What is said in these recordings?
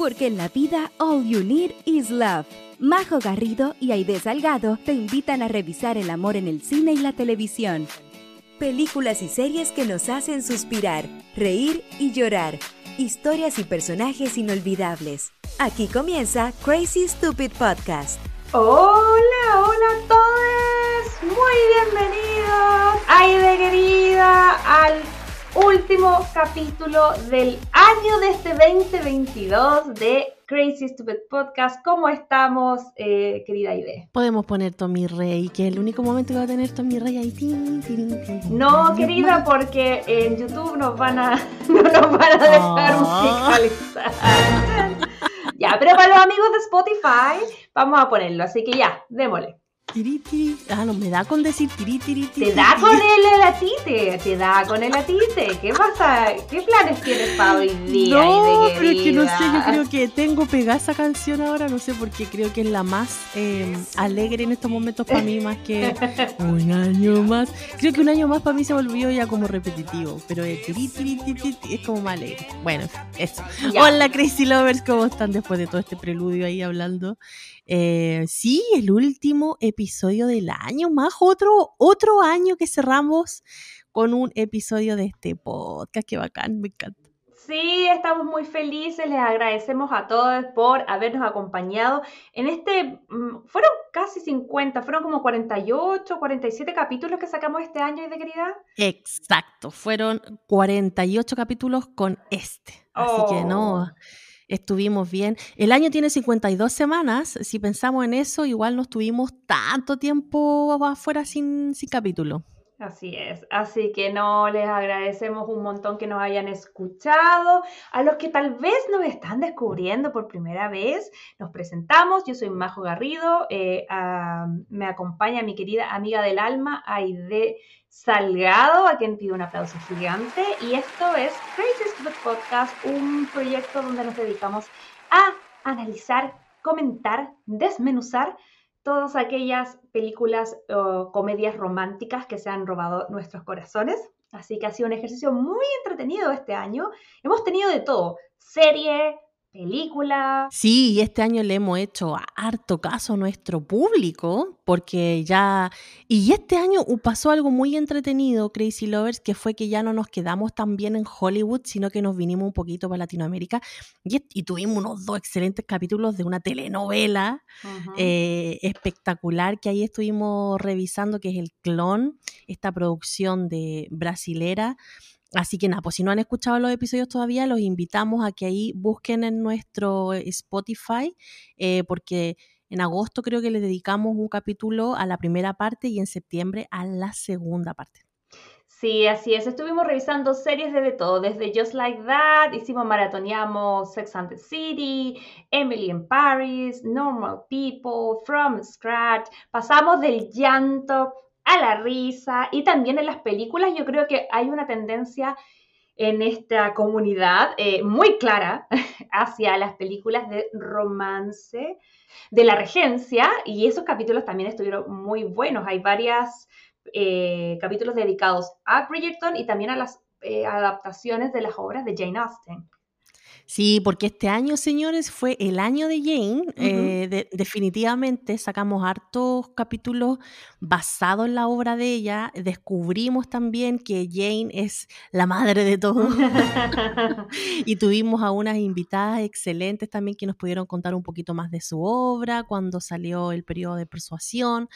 porque en la vida all you need is love. Majo Garrido y Aide Salgado te invitan a revisar el amor en el cine y la televisión. Películas y series que nos hacen suspirar, reír y llorar. Historias y personajes inolvidables. Aquí comienza Crazy Stupid Podcast. Hola, hola a todos. Muy bienvenidos, Aide querida, al último capítulo del año de este 2022 de Crazy Stupid Podcast. ¿Cómo estamos, eh, querida Ide? Podemos poner Tommy Rey, que es el único momento que va a tener Tommy Rey ahí. No, querida, porque en YouTube nos van a, no nos van a dejar Ah. musicalizar. ya, pero para los amigos de Spotify vamos a ponerlo, así que ya, démosle. Tiri, tiri. Ah, no, me da con decir tiri, tiri, tiri. Te da con el elatite, te da con el elatite. ¿Qué pasa? ¿Qué planes tienes para hoy día? No, pero es que no sé, yo creo que tengo pegada esa canción ahora, no sé, porque creo que es la más eh, alegre en estos momentos para mí, más que un año más. Creo que un año más para mí se volvió ya como repetitivo, pero tiri, tiri, tiri, tiri es como más alegre. Bueno, eso. Ya. Hola Crazy Lovers, ¿cómo están después de todo este preludio ahí hablando? Eh, sí, el último episodio del año, más otro, otro año que cerramos con un episodio de este podcast. Qué bacán, me encanta. Sí, estamos muy felices, les agradecemos a todos por habernos acompañado en este, mm, fueron casi 50, fueron como 48, 47 capítulos que sacamos este año, de querida. Exacto, fueron 48 capítulos con este. Así que no, Oh. Estuvimos bien. El año tiene 52 semanas. Si pensamos en eso, igual no estuvimos tanto tiempo afuera sin, sin capítulo. Así es, así que no, les agradecemos un montón que nos hayan escuchado. A los que tal vez nos están descubriendo por primera vez, nos presentamos. Yo soy Majo Garrido, eh, ah, me acompaña mi querida amiga del alma, Aide Salgado, a quien pido un aplauso gigante. Y esto es Crazy Stupid Podcast, un proyecto donde nos dedicamos a analizar, comentar, desmenuzar todas aquellas películas o comedias románticas que se han robado nuestros corazones. Así que ha sido un ejercicio muy entretenido este año. Hemos tenido de todo, serie, película. Sí, y este año le hemos hecho harto caso a nuestro público, porque ya... Y este año pasó algo muy entretenido, Crazy Lovers, que fue que ya no nos quedamos tan bien en Hollywood, sino que nos vinimos un poquito para Latinoamérica y, tuvimos unos dos excelentes capítulos de una telenovela eh, espectacular que ahí estuvimos revisando, que es El Clon, esta producción de brasilera. Así que nada, pues si no han escuchado los episodios todavía, los invitamos a que ahí busquen en nuestro Spotify, eh, porque en agosto creo que le dedicamos un capítulo a la primera parte y en septiembre a la segunda parte. Sí, así es. Estuvimos revisando series de, de todo, desde Just Like That, hicimos maratoneamos Sex and the City, Emily in Paris, Normal People, From Scratch. Pasamos del llanto a la risa y también en las películas yo creo que hay una tendencia en esta comunidad eh, muy clara hacia las películas de romance de la regencia y esos capítulos también estuvieron muy buenos. Hay varias eh, capítulos dedicados a Bridgerton y también a las eh, adaptaciones de las obras de Jane Austen. Sí, porque este año, señores, fue el año de Jane. eh, de- definitivamente sacamos hartos capítulos basados en la obra de ella. Descubrimos también que Jane es la madre de todo. y tuvimos a unas invitadas excelentes también que nos pudieron contar un poquito más de su obra cuando salió el periodo de persuasión.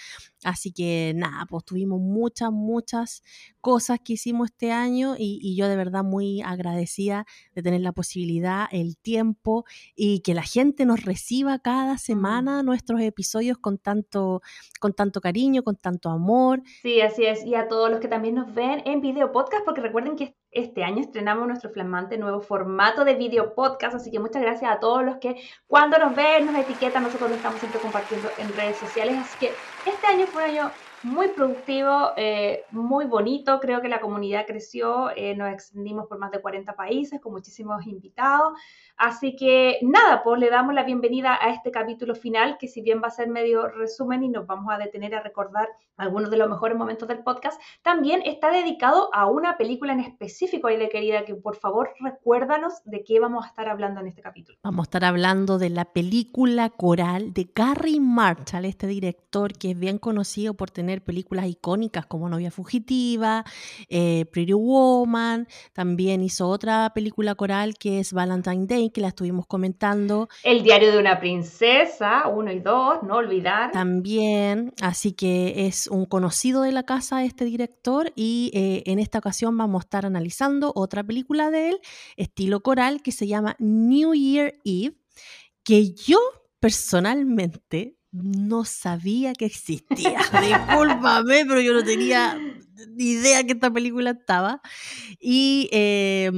Así que nada, pues tuvimos muchas, muchas cosas que hicimos este año y, y yo de verdad muy agradecida de tener la posibilidad, el tiempo y que la gente nos reciba cada semana nuestros episodios con tanto, con tanto cariño, con tanto amor. Sí, así es. Y a todos los que también nos ven en video podcast, porque recuerden que este año estrenamos nuestro flamante nuevo formato de video podcast, así que muchas gracias a todos los que cuando nos ven, nos etiquetan, nosotros lo estamos siempre compartiendo en redes sociales, así que este año fue un año muy productivo, eh, muy bonito. Creo que la comunidad creció, eh, nos extendimos por más de 40 países con muchísimos invitados. Así que nada, pues le damos la bienvenida a este capítulo final, que si bien va a ser medio resumen y nos vamos a detener a recordar algunos de los mejores momentos del podcast, también está dedicado a una película en específico, de querida, que por favor recuérdanos de qué vamos a estar hablando en este capítulo. Vamos a estar hablando de la película coral de Gary Marshall, este director que es bien conocido por tener películas icónicas como Novia Fugitiva, eh, Pretty Woman, también hizo otra película coral que es Valentine Day que la estuvimos comentando. El diario de una princesa, uno y dos, no olvidar. También, así que es un conocido de la casa este director y eh, en esta ocasión vamos a estar analizando otra película de él, estilo coral, que se llama New Year Eve, que yo personalmente no sabía que existía. Discúlpame, pero yo no tenía idea que esta película estaba. Y eh,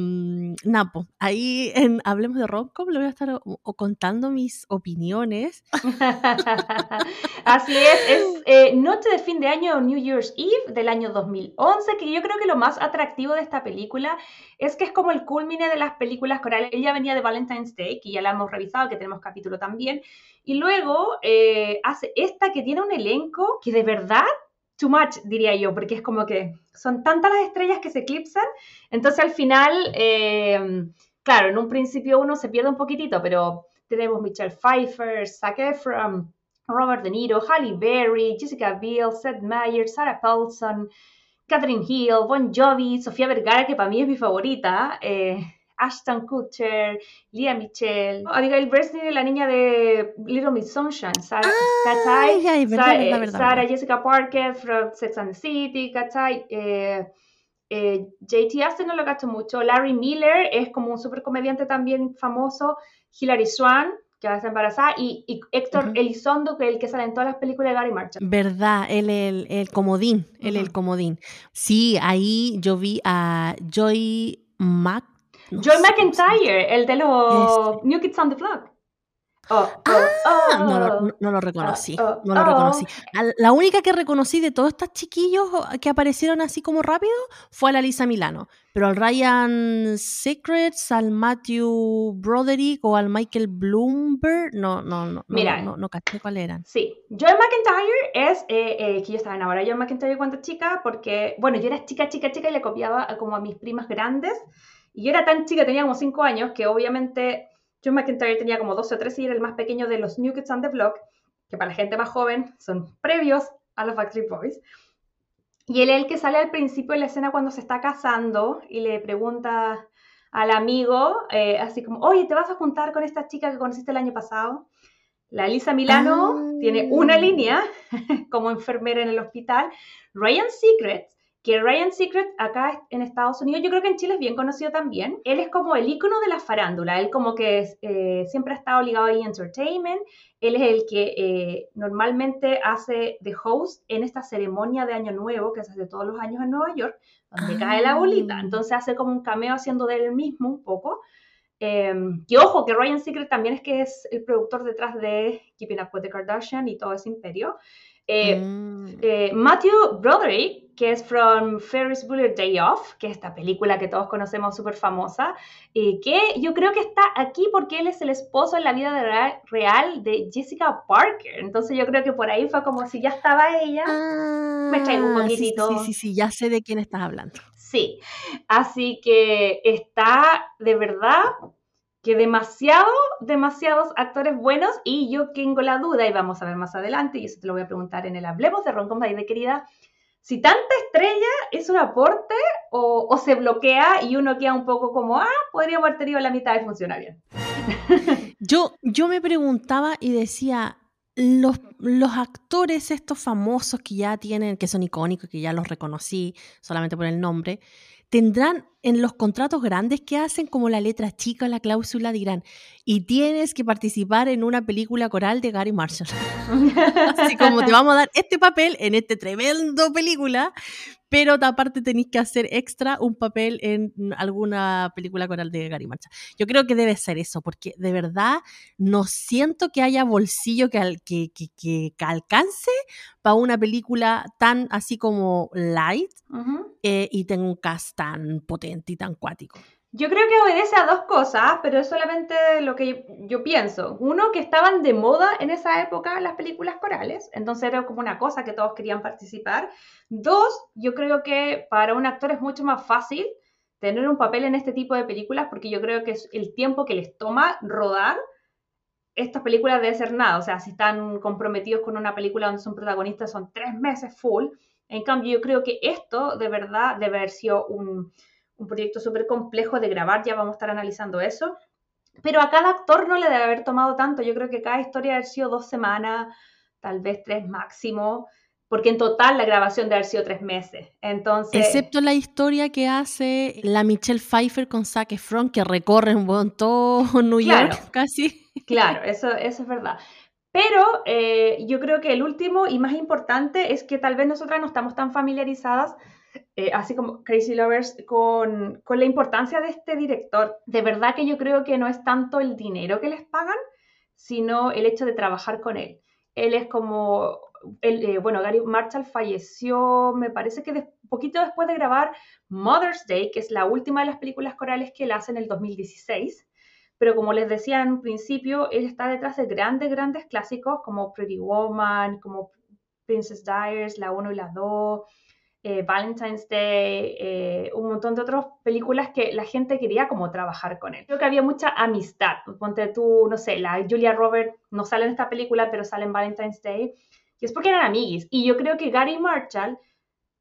Napo, ahí en Hablemos de Romcom le voy a estar contando mis opiniones. Así es, es eh, Noche de fin de año, New Year's Eve del año 2011, que yo creo que lo más atractivo de esta película es que es como el culmine de las películas corales. Ella venía de Valentine's Day, que ya la hemos revisado, que tenemos capítulo también. Y luego eh, hace esta que tiene un elenco que de verdad, too much diría yo, porque es como que son tantas las estrellas que se eclipsan. Entonces al final, eh, claro, en un principio uno se pierde un poquitito, pero tenemos Michelle Pfeiffer, Zac Efron, Robert De Niro, Halle Berry, Jessica Biel, Seth Meyers, Sarah Paulson, Catherine Hill, Bon Jovi, Sofía Vergara, que para mí es mi favorita. Eh, Ashton Kutcher, Lia Michelle, Abigail Breslin, la niña de Little Miss Sunshine, Sarah, ah, Sarah, Jessica Parker from Sex and the City, ¿cachai? Eh, eh, JT Aston no lo gasto mucho, Larry Miller es como un super comediante también famoso, Hilary Swan, que va a estar embarazada, y, Héctor Elizondo, que es el que sale en todas las películas de Gary Marshall. Verdad, él el, el comodín, él el comodín. Sí, ahí yo vi a Joy Mac Joy McIntyre, el de los este. New Kids on the Block. Oh, oh, ah, no, lo, no, lo, reconocí, oh, no lo reconocí. La única que reconocí de todos estos chiquillos que aparecieron así como rápido fue a la Lisa Milano, pero al Ryan Secrets, al Matthew Broderick o al Michael Bloomberg, no, no, no, Mira, no, no, caché cuál eran. Sí, Joy McIntyre es, eh, eh, que yo estaba enamorada de Joy McIntyre cuando chica, porque, bueno, yo era chica, chica, chica y le copiaba como a mis primas grandes, y yo era tan chica, tenía como 5 años, que obviamente John McIntyre tenía como 12 o 13 y era el más pequeño de los New Kids on the Block, que para la gente más joven son previos a los Backstreet Boys. Y él es el que sale al principio de la escena cuando se está casando y le pregunta al amigo, eh, así como, oye, ¿te vas a juntar con esta chica que conociste el año pasado? La Elisa Milano tiene una ah. línea como enfermera en el hospital. Ryan Secrets que Ryan Secret acá en Estados Unidos, yo creo que en Chile es bien conocido también. Él es como el icono de la farándula, él como que eh, siempre ha estado ligado a entertainment, él es el que eh, normalmente hace de host en esta ceremonia de Año Nuevo que se hace todos los años en Nueva York, donde cae la bolita, ah. entonces hace como un cameo haciendo de él mismo un poco. Eh, y ojo, que Ryan Secret también es que es el productor detrás de Keeping Up with the Kardashian y todo ese imperio. Eh, mm. eh, Matthew Broderick, que es from Ferris Bueller Day Off, que es esta película que todos conocemos súper famosa, y que yo creo que está aquí porque él es el esposo en la vida real de Jessica Parker. Entonces yo creo que por ahí fue como si ya estaba ella. me traigo un ah, poquitito. Sí, sí, sí, ya sé de quién estás hablando. Sí, así que está de verdad que demasiado, demasiados actores buenos y yo tengo la duda y vamos a ver más adelante y eso te lo voy a preguntar en el Hablemos de Ron de querida, si tanta estrella es un aporte o, se bloquea y uno queda un poco como, ah, podría haber tenido la mitad y funciona bien. yo, yo me preguntaba y decía, los, los, actores estos famosos que ya tienen, que son icónicos, que ya los reconocí solamente por el nombre, tendrán en los contratos grandes que hacen como la letra chica, la cláusula dirán, y tienes que participar en una película coral de Gary Marshall. Así como te vamos a dar este papel en este tremendo película, pero aparte tenéis que hacer extra un papel en alguna película coral de Gary Marcha. Yo creo que debe ser eso, porque de verdad no siento que haya bolsillo que, que, que, alcance para una película tan así como light eh, y tenga un cast tan potente y tan cuático. Yo creo que obedece a dos cosas, pero es solamente lo que yo pienso. Uno, que estaban de moda en esa época las películas corales, entonces era como una cosa que todos querían participar. Dos, yo creo que para un actor es mucho más fácil tener un papel en este tipo de películas porque yo creo que es el tiempo que les toma rodar estas películas debe ser nada. O sea, si están comprometidos con una película donde son protagonistas son tres meses full. En cambio, yo creo que esto de verdad debe haber sido un un proyecto súper complejo de grabar, ya vamos a estar analizando eso. Pero a cada actor no le debe haber tomado tanto. Yo creo que cada historia debe haber sido dos semanas, tal vez tres máximo, porque en total la grabación debe haber sido tres meses. Entonces. Excepto la historia que hace la Michelle Pfeiffer con Zac Efron, que recorre un buen todo New York casi. Claro, eso, eso es verdad. Pero eh, yo creo que el último y más importante es que tal vez nosotras no estamos tan familiarizadas eh, así como Crazy Lovers, con, con, la importancia de este director. De verdad que yo creo que no es tanto el dinero que les pagan, sino el hecho de trabajar con él. Él es como, eh, bueno, Gary Marshall falleció, me parece que poquito después de grabar Mother's Day, que es la última de las películas corales que él hace en el 2016. Pero como les decía en un principio, él está detrás de grandes, grandes clásicos como Pretty Woman, como Princess Diaries, la 1 y la 2, eh, Valentine's Day, eh, un montón de otras películas que la gente quería como trabajar con él. Creo que había mucha amistad. Ponte tú, no sé, la Julia Roberts no sale en esta película, pero sale en Valentine's Day. Y es porque eran amiguis. Y yo creo que Gary Marshall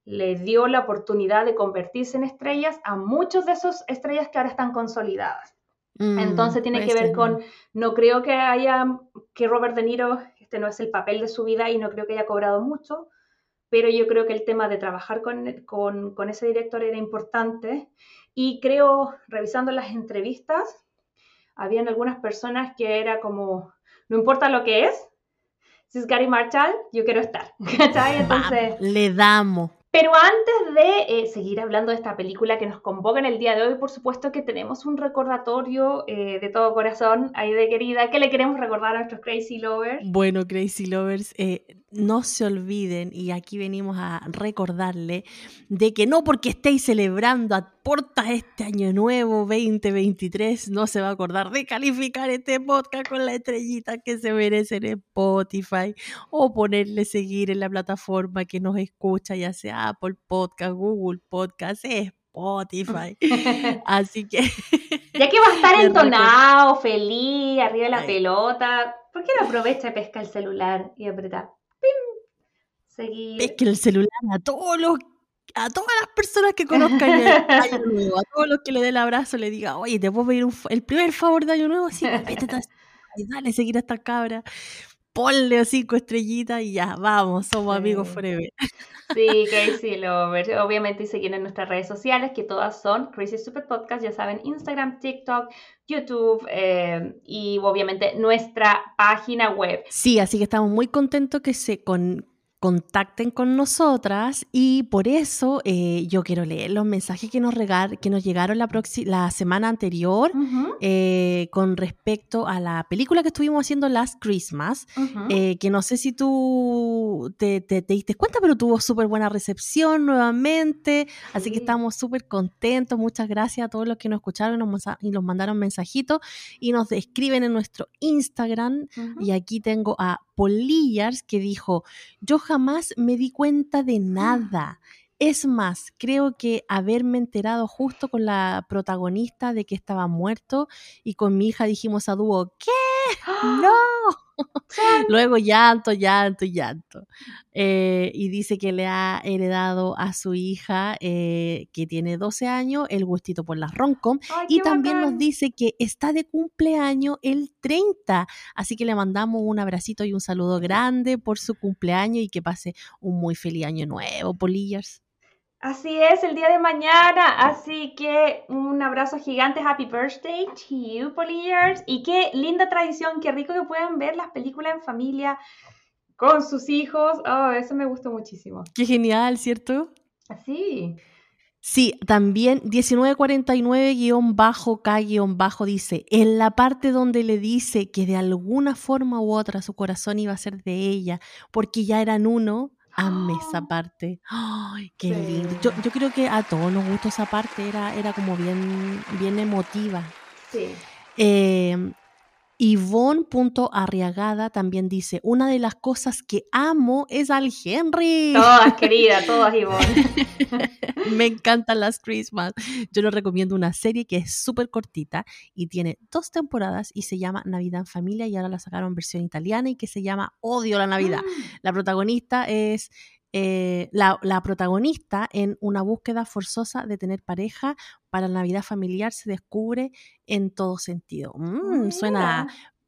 le dio la oportunidad de convertirse en estrellas a muchos de esos estrellas que ahora están consolidadas. Mm, Entonces tiene que ver con, no creo que haya, que Robert De Niro, este no es el papel de su vida y no creo que haya cobrado mucho, pero yo creo que el tema de trabajar con, ese director era importante y creo, revisando las entrevistas, habían algunas personas que era como, no importa lo que es, si es Gary Marshall, yo quiero estar. Entonces, le damos. Pero antes de eh, seguir hablando de esta película que nos convoca en el día de hoy, por supuesto que tenemos un recordatorio eh, de todo corazón, ahí de querida, que le queremos recordar a nuestros Crazy Lovers. Bueno, Crazy Lovers, eh, no se olviden, y aquí venimos a recordarle, de que no porque estéis celebrando a puertas este año nuevo 2023, no se va a acordar de calificar este podcast con la estrellita que se merece en Spotify o ponerle seguir en la plataforma que nos escucha, ya sea Apple Podcast, Google Podcast, Spotify. Así que. ya que va a estar entonado, feliz, arriba de la pelota, ¿por qué no aprovecha y pesca el celular y aprieta? ¡Pim! Seguir. Pesca el celular a todos los a todas las personas que conozcan el año nuevo, a todos los que le dé el abrazo, le diga, oye, te puedo pedir el primer favor de año nuevo, sí, vete, dale, seguir a esta cabra ponle cinco estrellitas y ya, vamos, somos amigos forever. Sí, Crazy Lovers. Obviamente seguir en nuestras redes sociales, que todas son Crazy Super Podcast, ya saben, Instagram, TikTok, YouTube eh, y obviamente nuestra página web. Sí, así que estamos muy contentos que se con contacten con nosotras y por eso eh, yo quiero leer los mensajes que nos, que nos llegaron la, la semana anterior eh, con respecto a la película que estuvimos haciendo Last Christmas, eh, que no sé si tú te, te, diste cuenta, pero tuvo súper buena recepción nuevamente, así que estamos súper contentos, muchas gracias a todos los que nos escucharon y nos mandaron mensajitos. Y nos escriben en nuestro Instagram. Y aquí tengo a Polillars que dijo, yo jamás me di cuenta de nada. Es más, creo que haberme enterado justo con la protagonista de que estaba muerto y con mi hija dijimos a dúo, ¿qué? ¡No! Luego llanto, llanto, llanto. Eh, y dice que le ha heredado a su hija, eh, que tiene 12 años, el gustito por las roncom. Y también nos dice que está de cumpleaños el 30. Así que le mandamos un abracito y un saludo grande por su cumpleaños y que pase un muy feliz año nuevo, Polillas. Así es, el día de mañana. Así que un abrazo gigante, happy birthday to you, Polyers. Y qué linda tradición, qué rico que puedan ver las películas en familia con sus hijos. Oh, eso me gustó muchísimo. Qué genial, ¿cierto? Así. Sí, también 1949-K- dice, en la parte donde le dice que de alguna forma u otra su corazón iba a ser de ella, porque ya eran uno, amé esa parte. ¡Ay, qué lindo! Yo, yo, creo que a todos nos gustó esa parte, era, era como bien, bien emotiva. Sí. Eh, Yvonne.arriagada también dice, una de las cosas que amo es al Henry. Todas, querida, todas, Yvonne. Me encantan las Christmas. Yo les recomiendo una serie que es súper cortita y tiene dos temporadas y se llama Navidad en Familia y ahora la sacaron en versión italiana y que se llama Odio la Navidad. Mm. La protagonista es eh, la, la, protagonista en una búsqueda forzosa de tener pareja para la Navidad familiar se descubre en todo sentido. Mm, suena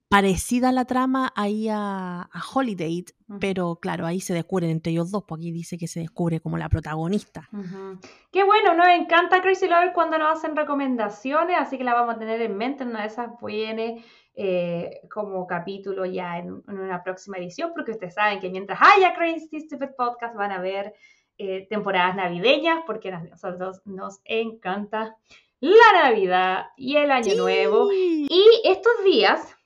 parecida la trama ahí a, a Holiday, uh -huh. pero claro, ahí se descubren entre ellos dos, porque aquí dice que se descubre como la protagonista. Uh -huh. Qué bueno, nos encanta Crazy Lover cuando nos hacen recomendaciones, así que la vamos a tener en mente, una de esas viene eh, como capítulo ya en, en, una próxima edición, porque ustedes saben que mientras haya Crazy Stupid Podcast van a ver eh, temporadas navideñas, porque a nosotros nos encanta la Navidad y el Año sí. Nuevo. Y estos días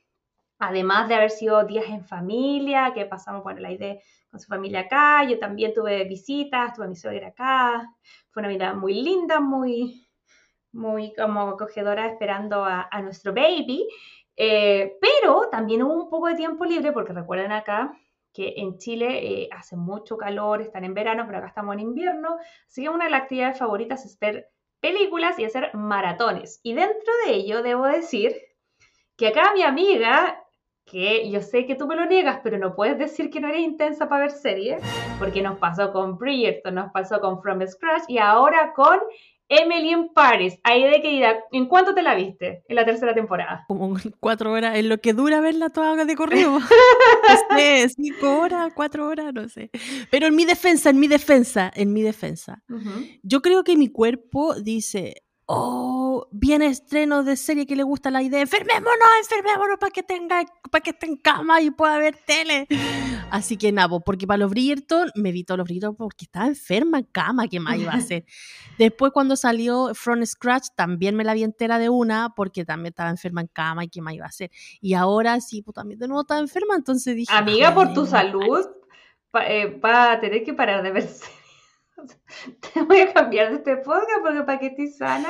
además de haber sido días en familia, que pasamos, bueno, la idea con su familia acá, yo también tuve visitas, tuve a mi suegra acá, fue una vida muy linda, muy, muy como acogedora esperando a, nuestro baby, eh, pero también hubo un poco de tiempo libre, porque recuerden acá que en Chile eh, hace mucho calor, están en verano, pero acá estamos en invierno, así que una de las actividades favoritas es ver películas y hacer maratones, y dentro de ello debo decir que acá mi amiga que yo sé que tú me lo niegas, pero no puedes decir que no eres intensa para ver series, porque nos pasó con Bridgerton, nos pasó con From Scratch y ahora con Emily in Paris. Ahí de que ¿en cuánto te la viste en la tercera temporada? Como cuatro horas, en lo que dura verla toda de corrido. no sé, cinco horas, cuatro horas, no sé. Pero en mi defensa, en mi defensa, en mi defensa, uh -huh. yo creo que mi cuerpo dice, oh, viene estreno de serie que le gusta la idea, enfermémonos, enfermémonos para que tenga, para que esté en cama y pueda ver tele. Así que nada, porque para los Bridgerton me evitó los Bridgerton porque estaba enferma en cama, ¿qué más iba a hacer? Después cuando salió From Scratch también me la vi entera de una porque también estaba enferma en cama y ¿qué más iba a hacer? Y ahora sí, pues también de nuevo estaba enferma, entonces dije... Amiga, por tu salud, va eh, pa a tener que parar de ver series. Te voy a cambiar de este podcast porque para que estés sana.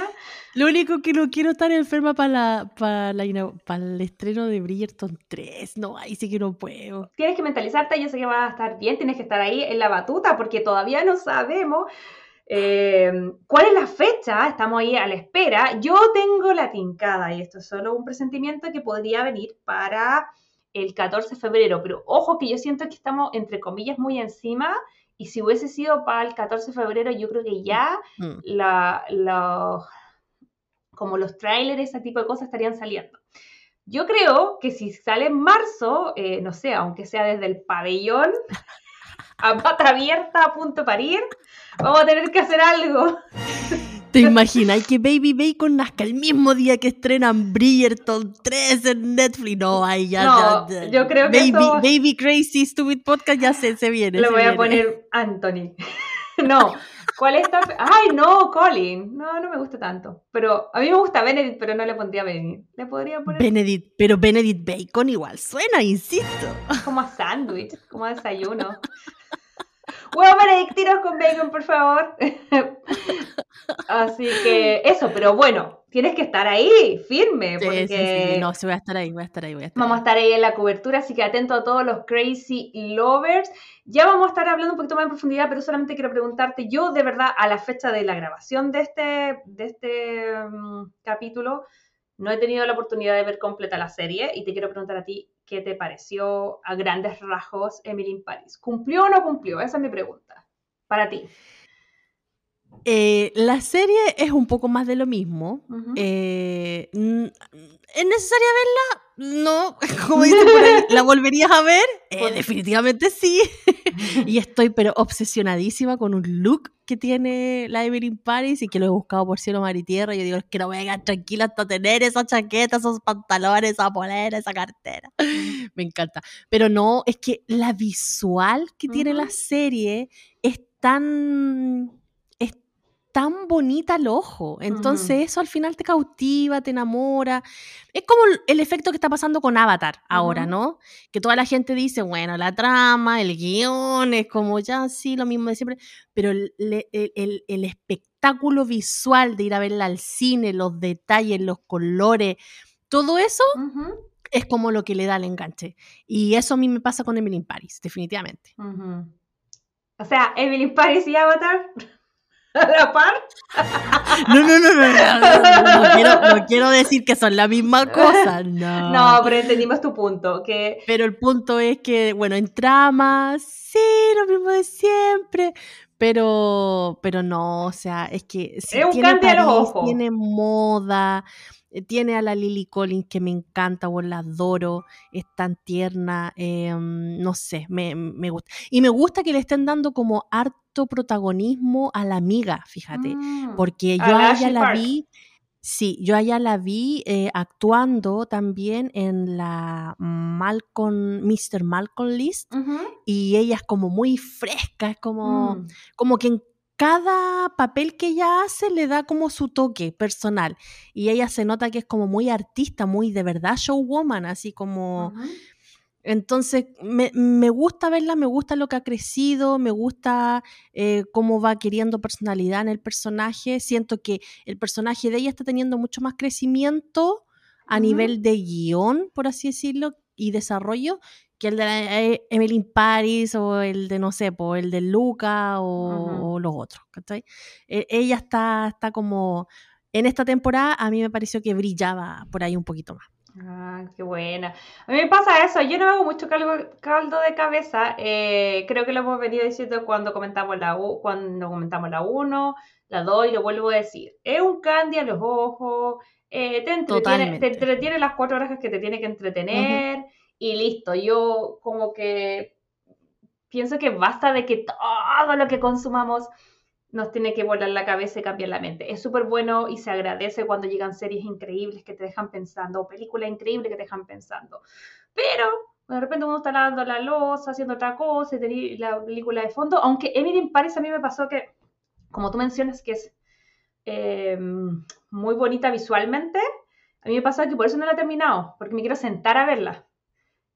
Lo único que no quiero estar enferma para la, para la, para el estreno de Bridgerton 3. No, ahí sí que no puedo. Tienes que mentalizarte, yo sé que vas a estar bien, tienes que estar ahí en la batuta porque todavía no sabemos eh, cuál es la fecha. Estamos ahí a la espera. Yo tengo la tincada y esto es solo un presentimiento que podría venir para el 14 de febrero. Pero ojo que yo siento que estamos, entre comillas, muy encima. Y si hubiese sido para el 14 de febrero, yo creo que ya mm. la, la, como los trailers, ese tipo de cosas estarían saliendo. Yo creo que si sale en marzo, eh, no sé, aunque sea desde el pabellón, a pata abierta, a punto de parir, vamos a tener que hacer algo. ¿Te imaginas que Baby Bacon nazca el mismo día que estrenan Bridgerton 3 en Netflix? No, ahí ya. No, ya, ya. yo creo que. Baby, eso... Baby Crazy Stupid Podcast ya se, se viene. Le se voy viene. a poner Anthony. no. ¿Cuál está? Ay, no, Colin. No, no me gusta tanto. Pero a mí me gusta Benedict, pero no le pondría Benedict. Le podría poner. Benedict, pero Benedict Bacon igual suena, insisto. Como a sándwich, como a desayuno. Huevo Benedict, tiros con bacon, por favor. Así que eso, pero bueno, tienes que estar ahí, firme. Porque sí, sí, sí. No, sí, voy a estar ahí, voy a estar ahí, voy a estar Vamos ahí. a estar ahí en la cobertura, así que atento a todos los crazy lovers. Ya vamos a estar hablando un poquito más en profundidad, pero solamente quiero preguntarte, yo de verdad, a la fecha de la grabación de este, de este um, capítulo, no he tenido la oportunidad de ver completa la serie y te quiero preguntar a ti, ¿qué te pareció a grandes rasgos Emily in Paris? ¿Cumplió o no cumplió? Esa es mi pregunta. Para ti. Eh, la serie es un poco más de lo mismo. Uh -huh. eh, ¿Es necesaria verla? No, como dice por ahí, ¿la volverías a ver? Eh, definitivamente sí. y estoy pero obsesionadísima con un look que tiene la Evelyn Paris y que lo he buscado por cielo, mar y tierra. Y yo digo, es que no voy a quedar tranquila hasta tener esa chaqueta, esos pantalones, esa polera, esa cartera. Me encanta. Pero no, es que la visual que uh -huh. tiene la serie es tan tan bonita al ojo. Entonces eso al final te cautiva, te enamora. Es como el efecto que está pasando con Avatar ahora, ¿no? Que toda la gente dice, bueno, la trama, el guion, es como ya, sí, lo mismo de siempre, pero el, espectáculo visual de ir a verla al cine, los detalles, los colores, todo eso es como lo que le da el enganche. Y eso a mí me pasa con Emily in Paris, definitivamente. O sea, Emily in Paris y Avatar a la par. No, no, no, no, no, quiero, no, quiero, decir que son la misma cosa, no. No, pero entendimos tu punto, que... Pero el punto es que, bueno, en tramas, sí, lo mismo de siempre, pero, pero no, o sea, es que si es un tiene París, tiene moda, eh, tiene a la Lily Collins que me encanta, o la adoro, es tan tierna, em, no sé, me, gusta. Y me gusta que le estén dando como harto protagonismo a la amiga, fíjate, mm, porque yo a ella la vi, sí, yo allá la vi eh, actuando también en la Malcolm, Mr. Malcolm List, y ella es como muy fresca, es como, mm. como que cada papel que ella hace le da como su toque personal. Y ella se nota que es como muy artista, muy de verdad showwoman, así como... Entonces, me, gusta verla, me gusta lo que ha crecido, me gusta eh, cómo va queriendo personalidad en el personaje. Siento que el personaje de ella está teniendo mucho más crecimiento a nivel de guion, por así decirlo, y desarrollo, que el de eh, Emily Paris o el de, no sé, el de Luca o, los otros, e, ella está, está como, en esta temporada a mí me pareció que brillaba por ahí un poquito más. Ah, qué buena. A mí me pasa eso, yo no hago mucho caldo, de cabeza, eh, creo que lo hemos venido diciendo cuando comentamos la, U, cuando comentamos la 1, la 2 y lo vuelvo a decir. Es un candy a los ojos, eh, te, entretiene, te, entretiene, las cuatro horas que te tiene que entretener y listo. Yo como que pienso que basta de que todo lo que consumamos nos tiene que volar la cabeza y cambiar la mente. Es súper bueno y se agradece cuando llegan series increíbles que te dejan pensando o películas increíbles que te dejan pensando. Pero de repente uno está lavando la losa, haciendo otra cosa y tenés la película de fondo. Aunque Emily in Paris a mí me pasó que, como tú mencionas, que es eh, muy bonita visualmente, a mí me pasó que por eso no la he terminado, porque me quiero sentar a verla.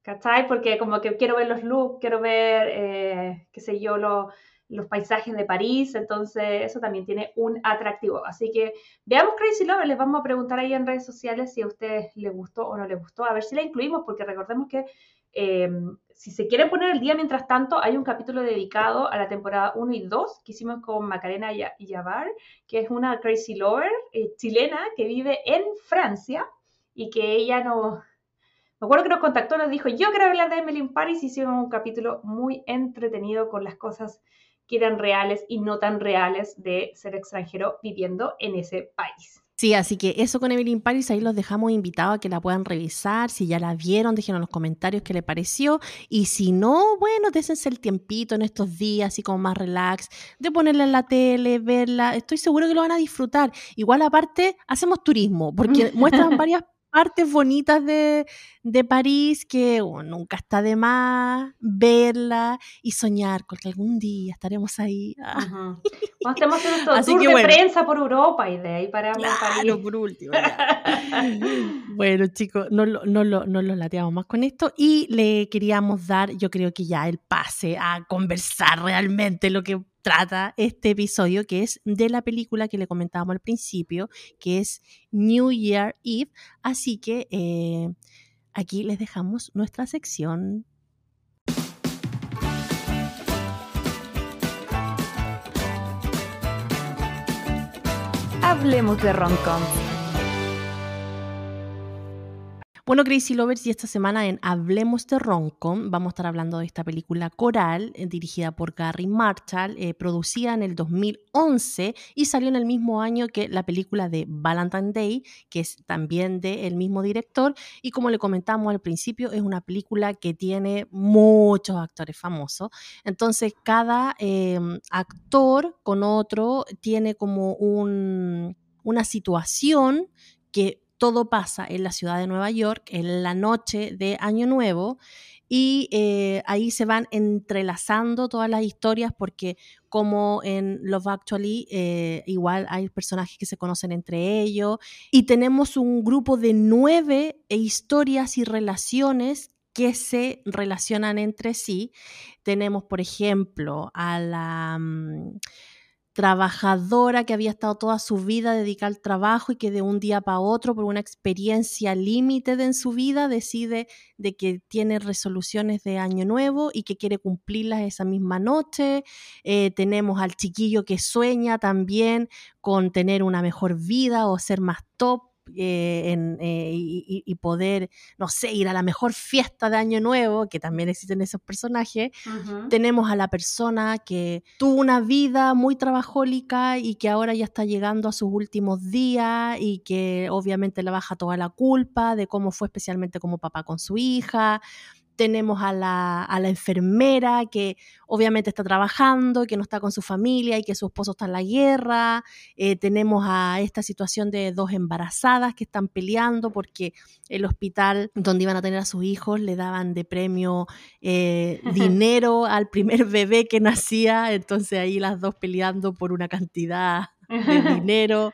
¿cachai? Porque como que quiero ver los looks, quiero ver, eh, qué sé yo, los paisajes de París, entonces eso también tiene un atractivo. Así que veamos Crazy Love, les vamos a preguntar ahí en redes sociales si a ustedes les gustó o no les gustó, a ver si la incluimos, porque recordemos que eh, si se quieren poner el día mientras tanto, hay un capítulo dedicado a la temporada 1 y 2 que hicimos con Macarena Yavar, que es una Crazy Lover eh, chilena que vive en Francia y que ella nos me acuerdo que nos contactó, nos dijo, yo quiero hablar de Emily in Paris, hicimos un capítulo muy entretenido con las cosas que eran reales y no tan reales de ser extranjero viviendo en ese país. Sí, así que eso con Emily in Paris, ahí los dejamos invitados a que la puedan revisar. Si ya la vieron, dejen en los comentarios qué le pareció. Y si no, bueno, désense el tiempito en estos días, así como más relax, de ponerla en la tele, verla. Estoy seguro que lo van a disfrutar. Igual, aparte, hacemos turismo, porque muestran varias partes bonitas de, París que nunca está de más verla y soñar con que algún día estaremos ahí. Uh Hacemos un tour de prensa por Europa y de ahí para claro, por último. bueno, chicos, no, no, no, no lo lateamos más con esto y le queríamos dar, yo creo que ya el pase a conversar realmente lo que trata este episodio, que es de la película que le comentábamos al principio, que es New Year Eve. Así que eh, aquí les dejamos nuestra sección. Hablemos de Roncom. Bueno, Crazy Lovers, y esta semana en Hablemos de Roncom vamos a estar hablando de esta película coral eh, dirigida por Gary Marshall, eh, producida en el 2011 y salió en el mismo año que la película de Valentine Day, que es también del mismo director. Y como le comentamos al principio, es una película que tiene muchos actores famosos. Entonces, cada em, actor con otro tiene como un, una situación que todo pasa en la ciudad de Nueva York, en la noche de Año Nuevo, y eh, ahí se van entrelazando todas las historias porque como en Love Actually eh, igual hay personajes que se conocen entre ellos y tenemos un grupo de nueve historias y relaciones que se relacionan entre sí. Tenemos, por ejemplo, a la... Mm, trabajadora que había estado toda su vida dedicada al trabajo y que de un día para otro, por una experiencia límite en su vida, decide de que tiene resoluciones de año nuevo y que quiere cumplirlas esa misma noche. Eh, tenemos al chiquillo que sueña también con tener una mejor vida o ser más top eh, en, eh, y, poder, no sé, ir a la mejor fiesta de Año Nuevo, que también existen esos personajes. Tenemos a la persona que tuvo una vida muy trabajólica y que ahora ya está llegando a sus últimos días y que obviamente le baja toda la culpa de cómo fue especialmente como papá con su hija tenemos a la, enfermera que obviamente está trabajando, que no está con su familia y que su esposo está en la guerra. Eh, tenemos a esta situación de dos embarazadas que están peleando porque el hospital donde iban a tener a sus hijos le daban de premio eh, dinero al primer bebé que nacía, entonces ahí las dos peleando por una cantidad de dinero.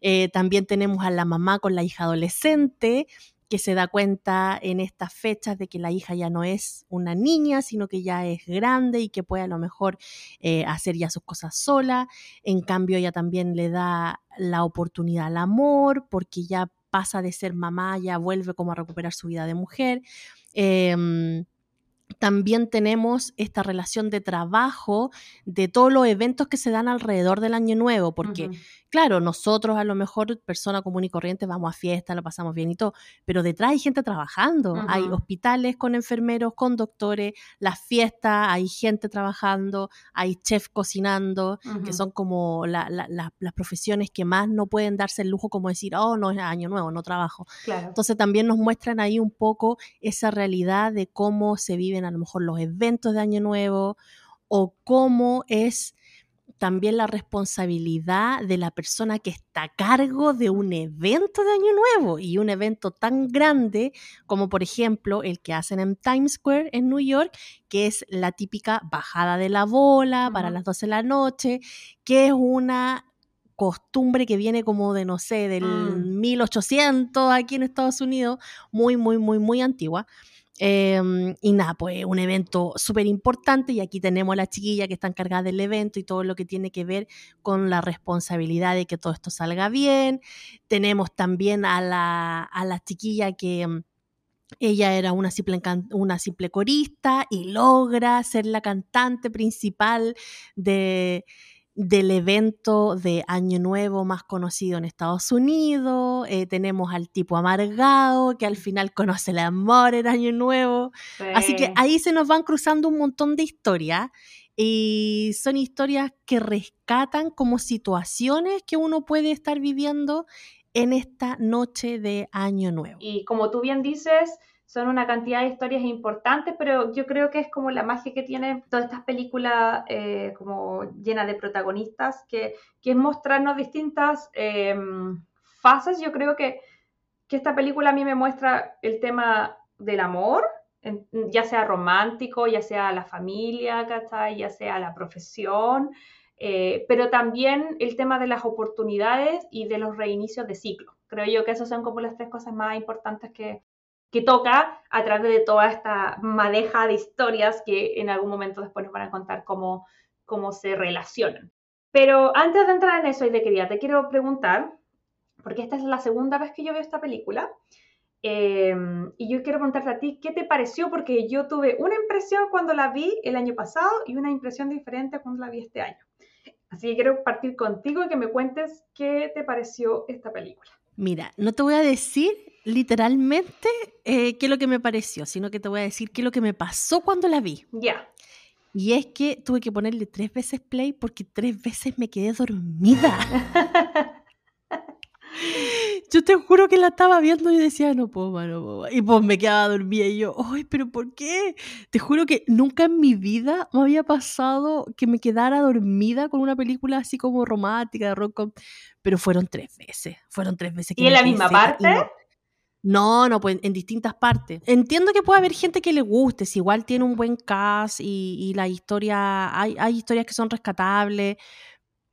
Eh, también tenemos a la mamá con la hija adolescente que se da cuenta en estas fechas de que la hija ya no es una niña, sino que ya es grande y que puede a lo mejor eh, hacer ya sus cosas sola. En cambio, ella también le da la oportunidad al amor, porque ya pasa de ser mamá, ya vuelve como a recuperar su vida de mujer. Em, también tenemos esta relación de trabajo de todos los eventos que se dan alrededor del año nuevo, porque claro, nosotros a lo mejor, persona común y corriente, vamos a fiesta, lo pasamos bien y todo, pero detrás hay gente trabajando, hay hospitales con enfermeros, con doctores, las fiestas, hay gente trabajando, hay chefs cocinando, que son como las profesiones que más no pueden darse el lujo como decir, oh, no es año nuevo, no trabajo. Entonces también nos muestran ahí un poco esa realidad de cómo se a lo mejor los eventos de año nuevo o cómo es también la responsabilidad de la persona que está a cargo de un evento de Año Nuevo y un evento tan grande como por ejemplo el que hacen en Times Square en New York, que es la típica bajada de la bola para las 12 de la noche, que es una costumbre que viene como de, no sé, del 1800 mm. aquí en Estados Unidos, muy, muy, muy, muy antigua. Em, y nada, pues un evento súper importante y aquí tenemos a la chiquilla que está encargada del evento y todo lo que tiene que ver con la responsabilidad de que todo esto salga bien. Tenemos también a la, a la chiquilla que em, ella era una simple, una simple corista y logra ser la cantante principal de, del evento de Año Nuevo más conocido en Estados Unidos. Eh, tenemos al tipo amargado que al final conoce el amor en Año Nuevo. Así que ahí se nos van cruzando un montón de historias y son historias que rescatan como situaciones que uno puede estar viviendo en esta noche de Año Nuevo. Y como tú bien dices, son una cantidad de historias importantes, pero yo creo que es como la magia que tienen todas estas películas eh, como llenas de protagonistas, que, que es mostrarnos distintas em, fases. Yo creo que, que, esta película a mí me muestra el tema del amor, ya sea romántico, ya sea la familia, ya sea la profesión, eh, pero también el tema de las oportunidades y de los reinicios de ciclo. Creo yo que esas son como las tres cosas más importantes que, que toca a través de toda esta madeja de historias que en algún momento después nos van a contar cómo, cómo se relacionan. Pero antes de entrar en eso y de querida, te quiero preguntar, porque esta es la segunda vez que yo veo esta película, eh, y yo quiero preguntarte a ti, ¿qué te pareció? Porque yo tuve una impresión cuando la vi el año pasado y una impresión diferente cuando la vi este año. Así que quiero partir contigo y que me cuentes qué te pareció esta película. Mira, no te voy a decir literalmente eh, qué es lo que me pareció, sino que te voy a decir qué es lo que me pasó cuando la vi. Ya. Y es que tuve que ponerle tres veces play porque tres veces me quedé dormida. Yo te juro que la estaba viendo y decía, no puedo más, no puedo Y pues me quedaba dormida y yo, ay, pero ¿por qué? Te juro que nunca en mi vida me había pasado que me quedara dormida con una película así como romántica, de rock, pero fueron tres veces, fueron tres veces. Que ¿Y en la misma parte? No, no, pues en distintas partes. Entiendo que puede haber gente que le guste, si igual tiene un buen cast y, la historia, hay, hay historias que son rescatables,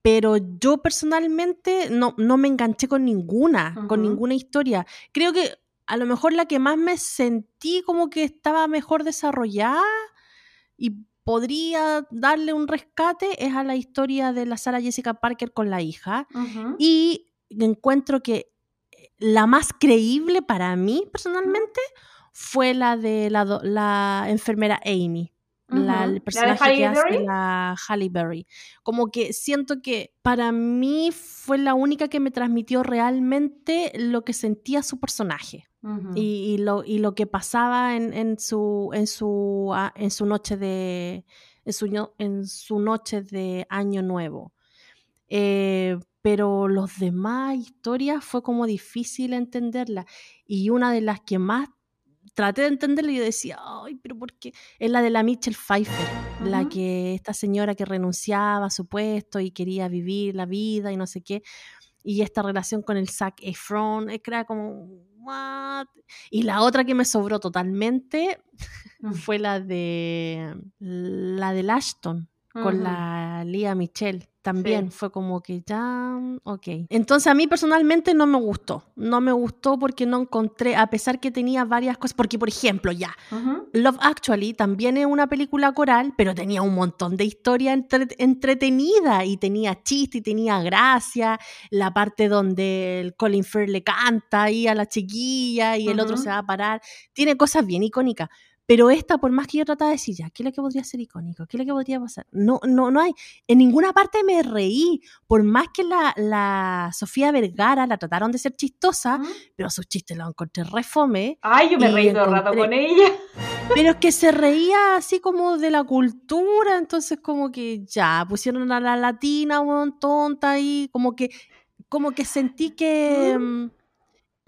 pero yo personalmente no, no me enganché con ninguna, con ninguna historia. Creo que a lo mejor la que más me sentí como que estaba mejor desarrollada y podría darle un rescate es a la historia de la Sara Jessica Parker con la hija. Y encuentro que la más creíble para mí personalmente fue la de la, la enfermera Amy. La, el personaje que hace la Halle Berry. Como que siento que para mí fue la única que me transmitió realmente lo que sentía su personaje y, lo, y, lo, que pasaba en, en, su, en, su, ah, en su noche de en su, en su noche de año nuevo. Eh, pero los demás historias fue como difícil entenderla. Y una de las que más traté de entenderla y yo decía, ay, pero ¿por qué? Es la de la Mitchell Pfeiffer, la que esta señora que renunciaba a su puesto y quería vivir la vida y no sé qué. Y esta relación con el Zac Efron, era como, what? Y la otra que me sobró totalmente mm. fue la de la de Ashton con la Lía Michelle también fue como que ya, ok. Entonces a mí personalmente no me gustó, no me gustó porque no encontré, a pesar que tenía varias cosas, porque por ejemplo ya, Love Actually también es una película coral, pero tenía un montón de historia entretenida y tenía chiste y tenía gracia, la parte donde el Colin Firth le canta ahí a la chiquilla y el otro se va a parar, tiene cosas bien icónicas, pero esta, por más que yo trataba de decir, ya, ¿qué es lo que podría ser icónico? ¿Qué es lo que podría pasar? No, no, no hay. En ninguna parte me reí. Por más que la, la Sofía Vergara la trataron de ser chistosa, pero sus chistes los encontré refome. Ay, yo me reí todo el rato con ella. Pero es que se reía así como de la cultura, entonces como que ya, pusieron a la latina, un tonta ahí, como que, como que sentí que... Mm,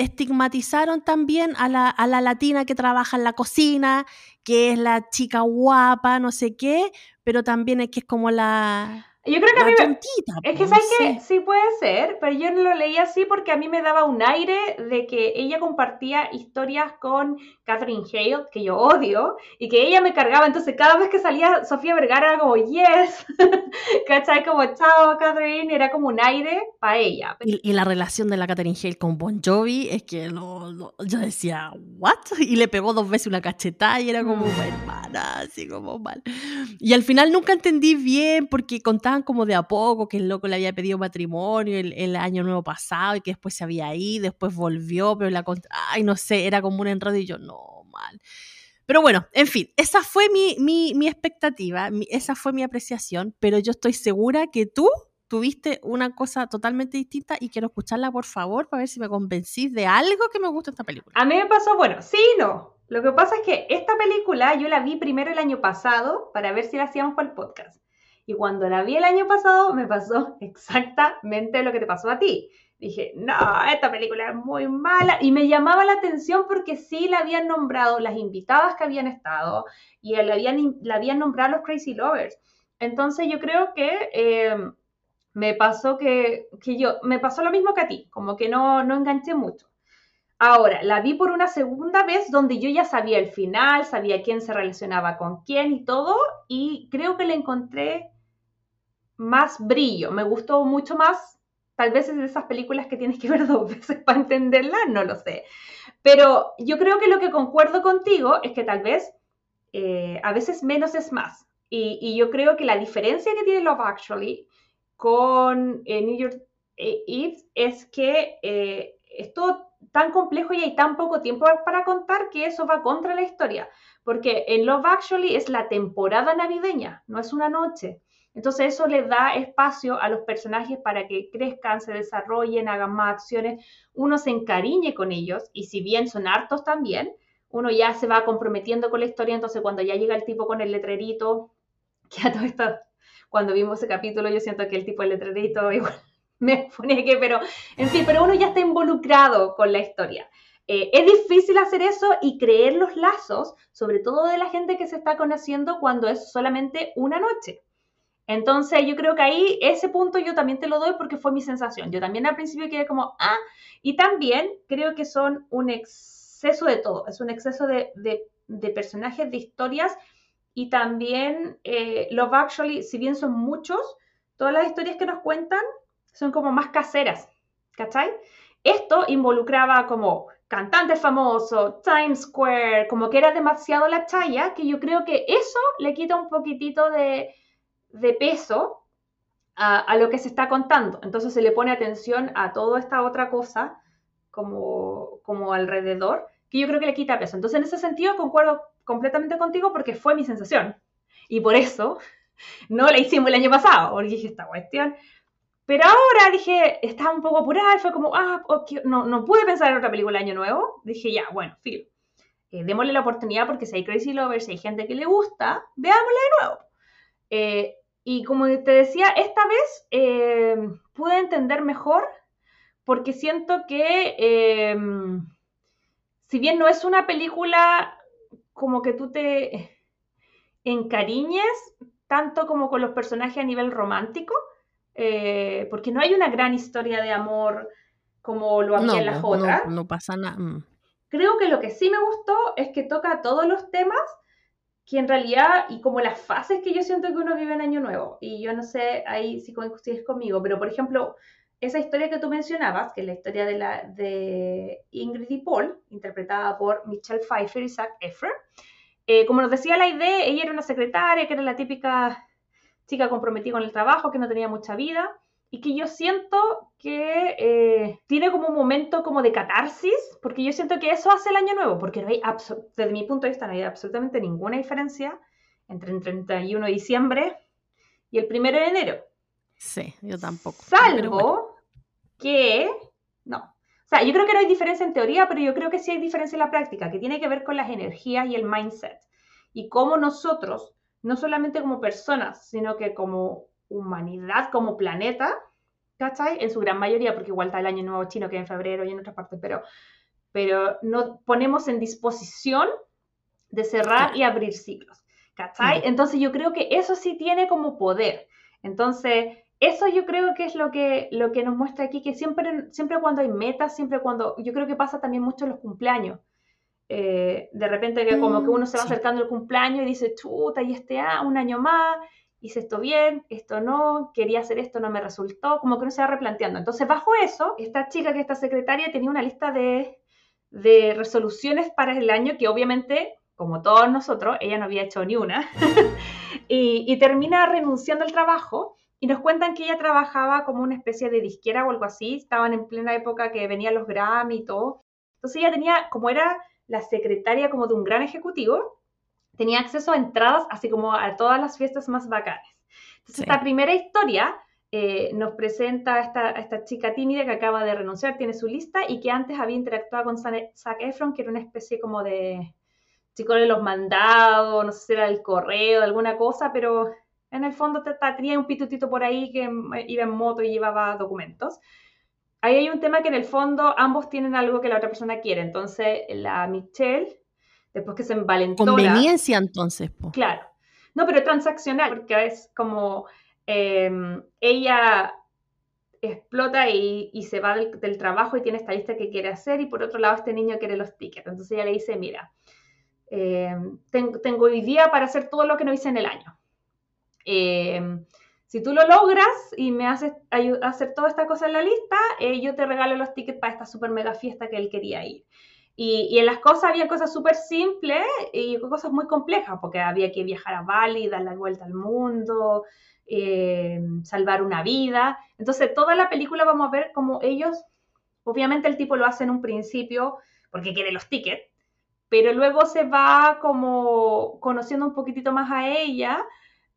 estigmatizaron también a la, a la latina que trabaja en la cocina, que es la chica guapa, no sé qué, pero también es que es como la, yo creo que a mí me... Es que sabes que sí puede ser, pero yo no lo leí así porque a mí me daba un aire de que ella compartía historias con Catherine Hale, que yo odio, y que ella me cargaba. Entonces cada vez que salía Sofía Vergara era como, yes, ¿cachai? Como, chao, Catherine, era como un aire para ella. Y, la relación de la Catherine Hale con Bon Jovi es que yo decía, ¿what? Y le pegó dos veces una cachetada y era como, hermana, así como mal. Y al final nunca entendí bien porque contaba como de a poco, que el loco le había pedido matrimonio el, año nuevo pasado y que después se había ido, después volvió, pero la ay, no sé, era como un enredo y yo, no, mal. Pero bueno, en fin, esa fue mi, mi, expectativa, esa fue mi apreciación, pero yo estoy segura que tú tuviste una cosa totalmente distinta y quiero escucharla, por favor, para ver si me convencís de algo que me gusta esta película. A mí me pasó, bueno, sí no. Lo que pasa es que esta película yo la vi primero el año pasado para ver si la hacíamos para el podcast. Y cuando la vi el año pasado, me pasó exactamente lo que te pasó a ti. Dije, no, esta película es muy mala. Y me llamaba la atención porque sí la habían nombrado las invitadas que habían estado y la habían, la habían nombrado los Crazy Lovers. Entonces yo creo que eh, me pasó que, que, yo, me pasó lo mismo que a ti, como que no, no enganché mucho. Ahora, la vi por una segunda vez donde yo ya sabía el final, sabía quién se relacionaba con quién y todo, y creo que le encontré más brillo, me gustó mucho más, tal vez es de esas películas que tienes que ver dos veces para entenderla, no lo sé. Pero yo creo que lo que concuerdo contigo es que tal vez eh, a veces menos es más. Y, yo creo que la diferencia que tiene Love Actually con eh, New York eh, Eve es que es todo tan complejo y hay tan poco tiempo para contar que eso va contra la historia. Porque en Love Actually es la temporada navideña, no es una noche. Entonces eso le da espacio a los personajes para que crezcan, se desarrollen, hagan más acciones, uno se encariñe con ellos y si bien son hartos también, uno ya se va comprometiendo con la historia, entonces cuando ya llega el tipo con el letrerito, que a todo esto, cuando vimos ese capítulo yo siento que el tipo del letrerito igual me pone que, pero, en fin, pero uno ya está involucrado con la historia. Eh, es difícil hacer eso y creer los lazos, sobre todo de la gente que se está conociendo cuando es solamente una noche. Entonces yo creo que ahí ese punto yo también te lo doy porque fue mi sensación. Yo también al principio quedé como, ah, y también creo que son un exceso de todo, es un exceso de, de, personajes, de historias y también eh, Love Actually, si bien son muchos, todas las historias que nos cuentan son como más caseras, ¿cachai? Esto involucraba como cantantes famosos, Times Square, como que era demasiado la chaya, que yo creo que eso le quita un poquitito de, de peso a, lo que se está contando. Entonces se le pone atención a toda esta otra cosa como, como alrededor, que yo creo que le quita peso. Entonces en ese sentido concuerdo completamente contigo porque fue mi sensación. Y por eso no la hicimos el año pasado, porque dije esta cuestión. Pero ahora dije, estaba un poco apurada fue como, ah, no, no pude pensar en otra película el año nuevo. Dije, ya, bueno, filo. Eh, démosle la oportunidad porque si hay Crazy Lovers, si hay gente que le gusta, veámosla de nuevo. Eh, y como te decía, esta vez eh, pude entender mejor porque siento que eh, si bien no es una película como que tú te encariñes tanto como con los personajes a nivel romántico, eh, porque no hay una gran historia de amor como lo había en las otras. No, no pasa nada. Mm. Creo que lo que sí me gustó es que toca todos los temas que en realidad, y como las fases que yo siento que uno vive en Año Nuevo, y yo no sé ahí si coincides conmigo, pero por ejemplo, esa historia que tú mencionabas, que es la historia de, la, de Ingrid y Paul, interpretada por Michelle Pfeiffer y Zac Efron, eh, como nos decía la idea, ella era una secretaria, que era la típica chica comprometida con el trabajo, que no tenía mucha vida, y que yo siento que eh, tiene como un momento como de catarsis, porque yo siento que eso hace el año nuevo, porque no hay desde mi punto de vista no hay absolutamente ninguna diferencia entre el 31 de diciembre y el 1 de enero. Sí, yo tampoco. Salvo que, no, o sea, yo creo que no hay diferencia en teoría, pero yo creo que sí hay diferencia en la práctica, que tiene que ver con las energías y el mindset. Y cómo nosotros, no solamente como personas, sino que como humanidad como planeta, ¿cachai? En su gran mayoría, porque igual está el año nuevo chino que en febrero y en otras partes, pero, pero no ponemos en disposición de cerrar y abrir ciclos, ¿cachai? Entonces yo creo que eso sí tiene como poder. Entonces, eso yo creo que es lo que, lo que nos muestra aquí, que siempre, siempre cuando hay metas, siempre cuando, yo creo que pasa también mucho en los cumpleaños. Eh, de repente que como que uno se va mm, acercando al cumpleaños y dice, chuta, y este ah, un año más, hice esto bien, esto no, quería hacer esto, no me resultó, como que uno se va replanteando. Entonces, bajo eso, esta chica que esta secretaria tenía una lista de, resoluciones para el año que obviamente, como todos nosotros, ella no había hecho ni una, y, termina renunciando al trabajo. Y nos cuentan que ella trabajaba como una especie de disquera o algo así, estaban en plena época que venían los Grammy y todo. Entonces ella tenía, como era la secretaria como de un gran ejecutivo, tenía acceso a entradas, así como a todas las fiestas más bacanas. Entonces, esta primera historia eh, nos presenta a esta, esta, chica tímida que acaba de renunciar, tiene su lista y que antes había interactuado con Zac Efron, que era una especie como de chico de los mandados, no sé si era el correo, alguna cosa, pero en el fondo tenía un pitutito por ahí que iba en moto y llevaba documentos. Ahí hay un tema que en el fondo ambos tienen algo que la otra persona quiere. Entonces, la Michelle después que se envalentona. Conveniencia entonces. Claro. No, pero transaccional, porque es como em, ella explota y, se va del, trabajo y tiene esta lista que quiere hacer y por otro lado este niño quiere los tickets. Entonces ella le dice, mira, em, tengo, hoy día para hacer todo lo que no hice en el año. Em, si tú lo logras y me haces hacer toda esta cosa en la lista, eh, yo te regalo los tickets para esta super mega fiesta que él quería ir. Y, en las cosas había cosas súper simples y cosas muy complejas, porque había que viajar a Bali, dar la vuelta al mundo, eh, salvar una vida. Entonces, toda la película vamos a ver cómo ellos, obviamente el tipo lo hace en un principio porque quiere los tickets, pero luego se va como conociendo un poquitito más a ella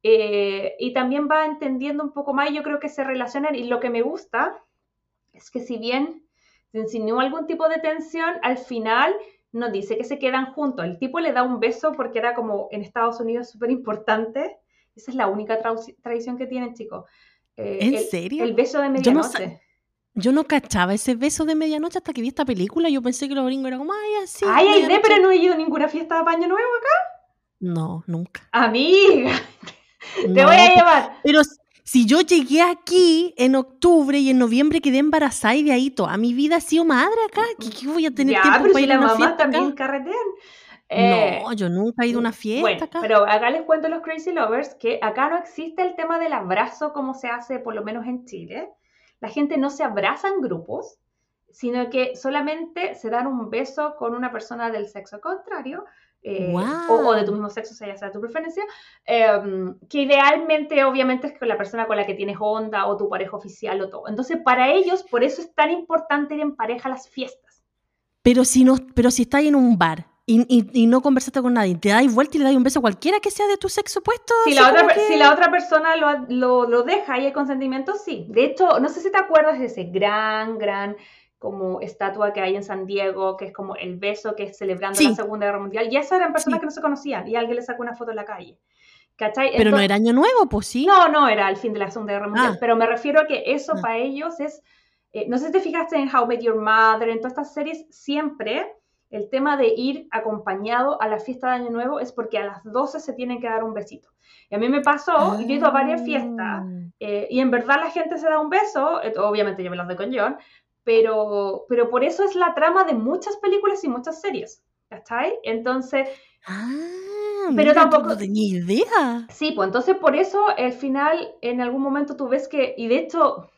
eh, y también va entendiendo un poco más. Y yo creo que se relacionan y lo que me gusta es que si bien se insinuó algún tipo de tensión, al final nos dice que se quedan juntos. El tipo le da un beso porque era como en Estados Unidos súper importante. Esa es la única tradición que tienen, chicos. Eh, ¿En el- serio? El beso de Yo no sa- medianoche. Yo no cachaba ese beso de medianoche hasta que vi esta película. Yo pensé que los gringos eran como, ay, así. Ay, Aide, medianoche". pero no he ido a ninguna fiesta de Año Nuevo acá. No, nunca. Amiga, te No, voy a llevar. Pero si yo llegué aquí en octubre y en noviembre quedé embarazada y de ahí toda mi vida he sido madre acá, ¿qué, qué voy a tener Ya, tiempo pero para si ir a las una mamás fiesta también acá? carretean. Eh, No, yo nunca he ido a una fiesta Bueno, acá. pero acá les cuento a los Crazy Lovers que acá no existe el tema del abrazo como se hace por lo menos en Chile. La gente no se abraza en grupos, sino que solamente se dan un beso con una persona del sexo contrario. Eh, o, o de tu mismo sexo, o sea, ya sea tu preferencia, em, que idealmente obviamente es con la persona con la que tienes onda o tu pareja oficial o todo. Entonces, para ellos, por eso es tan importante ir en pareja a las fiestas. Pero si no, pero si estás en un bar y, y- y no conversaste con nadie, te dais vuelta y le das un beso a cualquiera que sea de tu sexo opuesto. Si la, otra, que- si la otra persona lo, lo, lo deja y hay consentimiento, sí. De hecho, no sé si te acuerdas de ese gran, gran como estatua que hay en San Diego, que es como el beso que es celebrando Sí. la Segunda Guerra Mundial. Y esas eran personas Sí. que no se conocían y alguien le sacó una foto en la calle. ¿Cachai? Pero no era año nuevo, pues sí. No, no era el fin de la Segunda Guerra Mundial, Ah. pero me refiero a que eso Ah. para ellos es, eh, no sé si te fijaste en How Met Your Mother, en todas estas series, siempre el tema de ir acompañado a la fiesta de Año Nuevo es porque a las 12 se tienen que dar un besito. Y a mí me pasó, yo he ido a varias fiestas, Ah. eh, y en verdad la gente se da un beso, eh, obviamente yo me las doy con John, pero, pero por eso es la trama de muchas películas y muchas series, ¿cachai? Entonces, Ah, Pero mira, tampoco- no tenía idea. Sí, pues entonces por eso al final en algún momento tú ves que, y de hecho,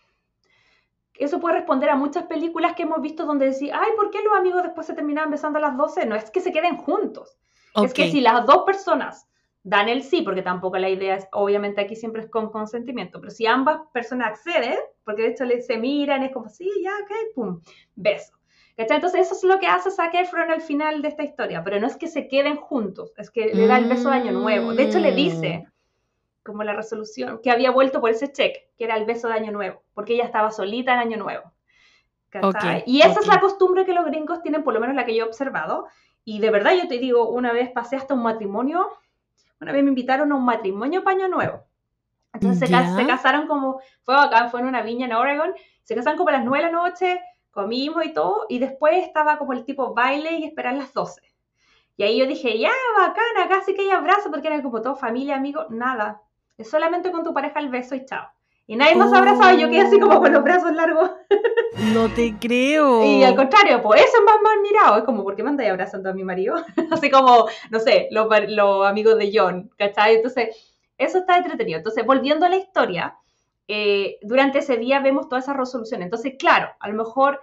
eso puede responder a muchas películas que hemos visto donde decís, ay, ¿por qué los amigos después se terminaban besando a las 12? No es que se queden juntos, es que si las dos personas dan el sí, porque tampoco la idea es, obviamente aquí siempre es con consentimiento, pero si ambas personas acceden, porque de hecho se miran, es como, sí, ya, ok, pum, beso. ¿Cachai? Entonces eso es lo que hace Zac Efron al final de esta historia, pero no es que se queden juntos, es que le da el beso de año nuevo. De hecho le dice, como la resolución, que había vuelto por ese check, que era el beso de año nuevo, porque ella estaba solita en año nuevo. Y esa es la costumbre que los gringos tienen, por lo menos la que yo he observado. Y de verdad yo te digo, una vez pasé hasta un matrimonio, una vez me invitaron a un matrimonio para año nuevo. Entonces se, se casaron como, fue bacán, fue en una viña en Oregon, se casaron como a las 9 de la noche, comimos y todo, y después estaba como el tipo baile y esperar las 12. Y ahí yo dije, ya, bacán, acá sí que hay abrazo, porque era como todo familia, amigos, nada. Es solamente con tu pareja el beso y chao. Y nadie más abrazaba, y yo quedé así como con los brazos largos. No te creo. Y al contrario, pues eso es más mal mirado. Es como, ¿por qué me andáis abrazando a mi marido? Así como, no sé, los, los amigos de John, ¿cachai? Entonces, eso está entretenido. Entonces, volviendo a la historia, eh, durante ese día vemos toda esa resolución. Entonces, claro, a lo mejor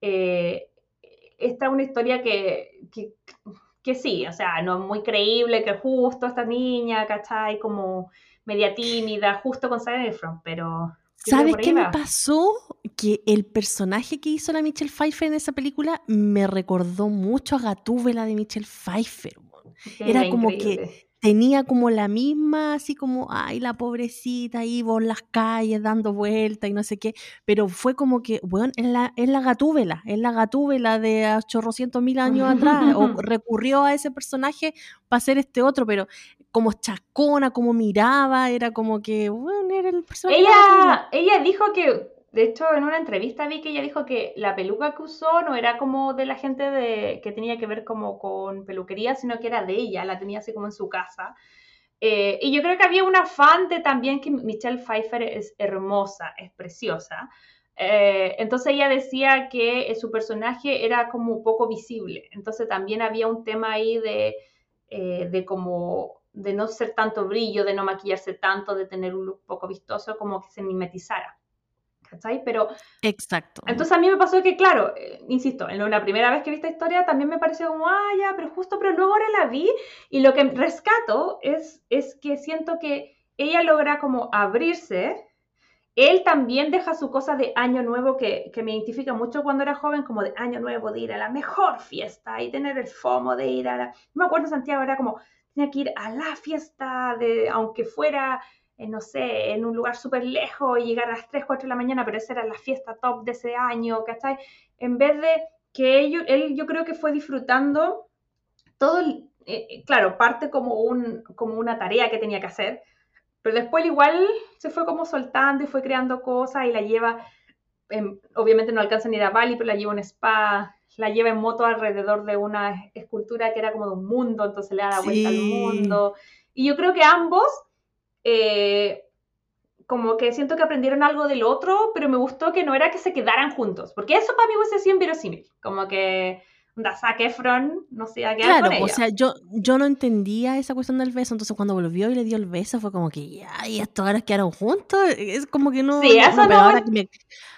eh, esta es una historia que, que, que sí, o sea, no es muy creíble que justo esta niña, ¿cachai? Como media tímida, justo con Zac Efron, pero... ¿Sabes qué me pasó? Que el personaje que hizo la Michelle Pfeiffer en esa película me recordó mucho a Gatúbela de Michelle Pfeiffer. Era como que-. Tenía como la misma, así como, ay, la pobrecita ahí por las calles dando vueltas y no sé qué, pero fue como que, bueno, es la, es la Gatúbela, es la Gatúbela de 800 mil años atrás, o recurrió a ese personaje para hacer este otro, pero como chascona, como miraba, era como que, bueno, era el personaje. Ella, ella dijo que, de hecho, en una entrevista vi que ella dijo que la peluca que usó no era como de la gente de, que tenía que ver como con peluquería, sino que era de ella, la tenía así como en su casa. Eh, y yo creo que había un afán de también que Michelle Pfeiffer es hermosa, es preciosa. Eh, entonces ella decía que su personaje era como poco visible. Entonces también había un tema ahí de, eh, de como de no ser tanto brillo, de no maquillarse tanto, de tener un look poco vistoso, como que se mimetizara. ¿Cachai? Pero Exacto. entonces a mí me pasó que, claro, eh, insisto, en la primera vez que vi esta historia también me pareció como, ah, ya, pero justo, pero luego ahora la vi y lo que rescato es, es que siento que ella logra como abrirse. Él también deja su cosa de año nuevo que, que me identifica mucho cuando era joven, como de año nuevo, de ir a la mejor fiesta y tener el fomo de ir a la... No me acuerdo, Santiago era como, tenía que ir a la fiesta, de, aunque fuera eh, no sé, en un lugar súper lejos y llegar a las 3, 4 de la mañana, pero esa era la fiesta top de ese año, ¿cachai? En vez de que ellos, él yo creo que fue disfrutando todo, eh, eh, claro, parte como, un, como una tarea que tenía que hacer, Pero después igual se fue como soltando y fue creando cosas y la lleva, obviamente no alcanza ni a a Bali, pero la lleva en un spa, la lleva en moto alrededor de una escultura que era como de un mundo, entonces le da la vuelta al mundo. Y yo creo que ambos, eh, como que siento que aprendieron algo del otro, pero me gustó que no era que se quedaran juntos, porque eso para mí hubiese sido inverosímil, como que da Zac Efron no sé a qué Claro, o sea, yo, yo no entendía esa cuestión del beso, entonces cuando volvió y le dio el beso fue como que, ya, y estos ahora quedaron juntos, es como que no... Sí, eso no, ahora, que me,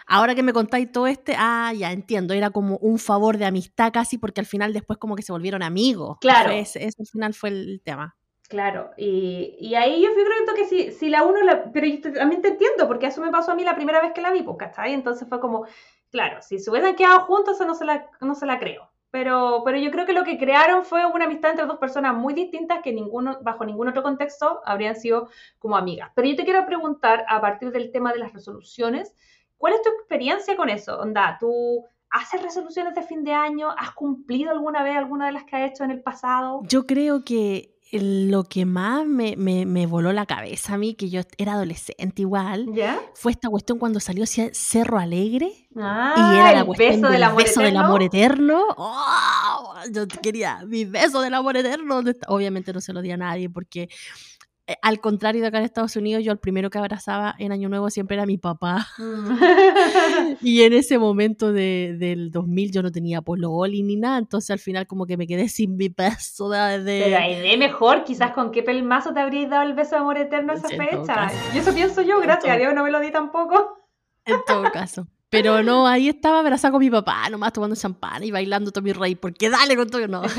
ahora que me contáis todo este, ah, ya entiendo, era como un favor de amistad casi, porque al final después como que se volvieron amigos. Claro. Ese, ese al final fue el tema. Claro, y, y, ahí yo creo que si, si la uno, la, pero yo también te entiendo, porque eso me pasó a mí la primera vez que la vi, pues, ¿cachai? Entonces fue como, claro, si se hubiesen quedado juntos, eso no se la, no se la creo. Pero, pero yo creo que lo que crearon fue una amistad entre dos personas muy distintas que ninguno, bajo ningún otro contexto habrían sido como amigas. Pero yo te quiero preguntar, a partir del tema de las resoluciones, ¿cuál es tu experiencia con eso? Onda, ¿tú haces resoluciones de fin de año? ¿Has cumplido alguna vez alguna de las que has hecho en el pasado? Yo creo que lo que más me, me, voló la cabeza a mí, que yo era adolescente igual, fue esta cuestión cuando salió Cerro Alegre. Ah, y era la cuestión beso del, amor beso del amor eterno. ¡Oh! yo quería mi beso del amor eterno. Obviamente no se lo di a nadie porque al contrario de acá en Estados Unidos, yo el primero que abrazaba en Año Nuevo siempre era mi papá. Mm. y en ese momento de, del 2000 yo no tenía pololi ni nada, entonces al final como que me quedé sin mi beso de... Pero ahí de mejor, quizás con qué pelmazo te habrías dado el beso de amor eterno esa fecha. Y eso pienso yo, gracias a Dios no me lo di tampoco. En todo caso. Pero no, ahí estaba abrazada con mi papá, nomás tomando champán y bailando todo mi rey, porque dale con todo, no.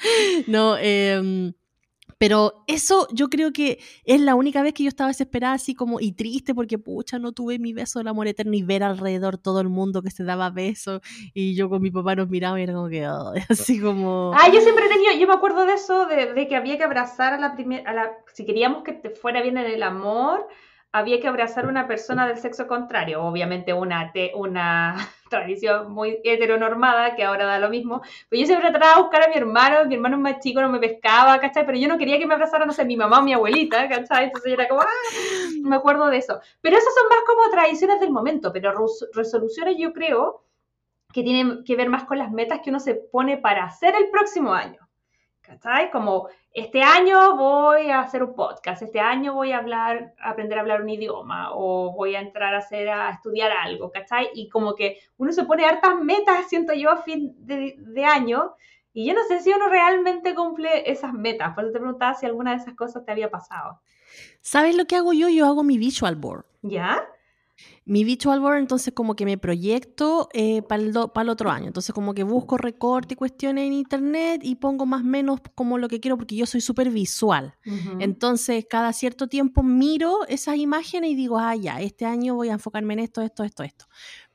no, eh, pero eso yo creo que es la única vez que yo estaba desesperada así como y triste porque pucha, no tuve mi beso del amor eterno y ver alrededor todo el mundo que se daba besos y yo con mi papá nos miraba y era como que así como... Ah, yo siempre tenía, yo me acuerdo de eso, de, de que había que abrazar a la primera, si queríamos que te fuera bien en el amor, había que abrazar a una persona del sexo contrario, obviamente una, una tradición muy heteronormada, que ahora da lo mismo, pero yo siempre trataba de buscar a mi hermano, mi hermano más chico no me pescaba, ¿cachai? Pero yo no quería que me abrazara, no sé, mi mamá o mi abuelita, ¿cachai? Entonces yo era como, ¡ah! Me acuerdo de eso. Pero esas son más como tradiciones del momento, pero resoluciones yo creo que tienen que ver más con las metas que uno se pone para hacer el próximo año. ¿Cachai? Como este año voy a hacer un podcast, este año voy a hablar, aprender a hablar un idioma o voy a entrar a hacer, a estudiar algo, ¿cachai? Y como que uno se pone hartas metas, siento yo, a fin de, año y yo no sé si uno realmente cumple esas metas. Por eso te preguntaba si alguna de esas cosas te había pasado. ¿Sabes lo que hago yo? Yo hago mi visual board. ¿Ya? Mi visual board, entonces como que me proyecto eh, para el, el, otro año. Entonces como que busco recorte y cuestiones en internet y pongo más o menos como lo que quiero porque yo soy súper visual. Entonces cada cierto tiempo miro esas imágenes y digo, ah, ya, este año voy a enfocarme en esto, esto, esto, esto.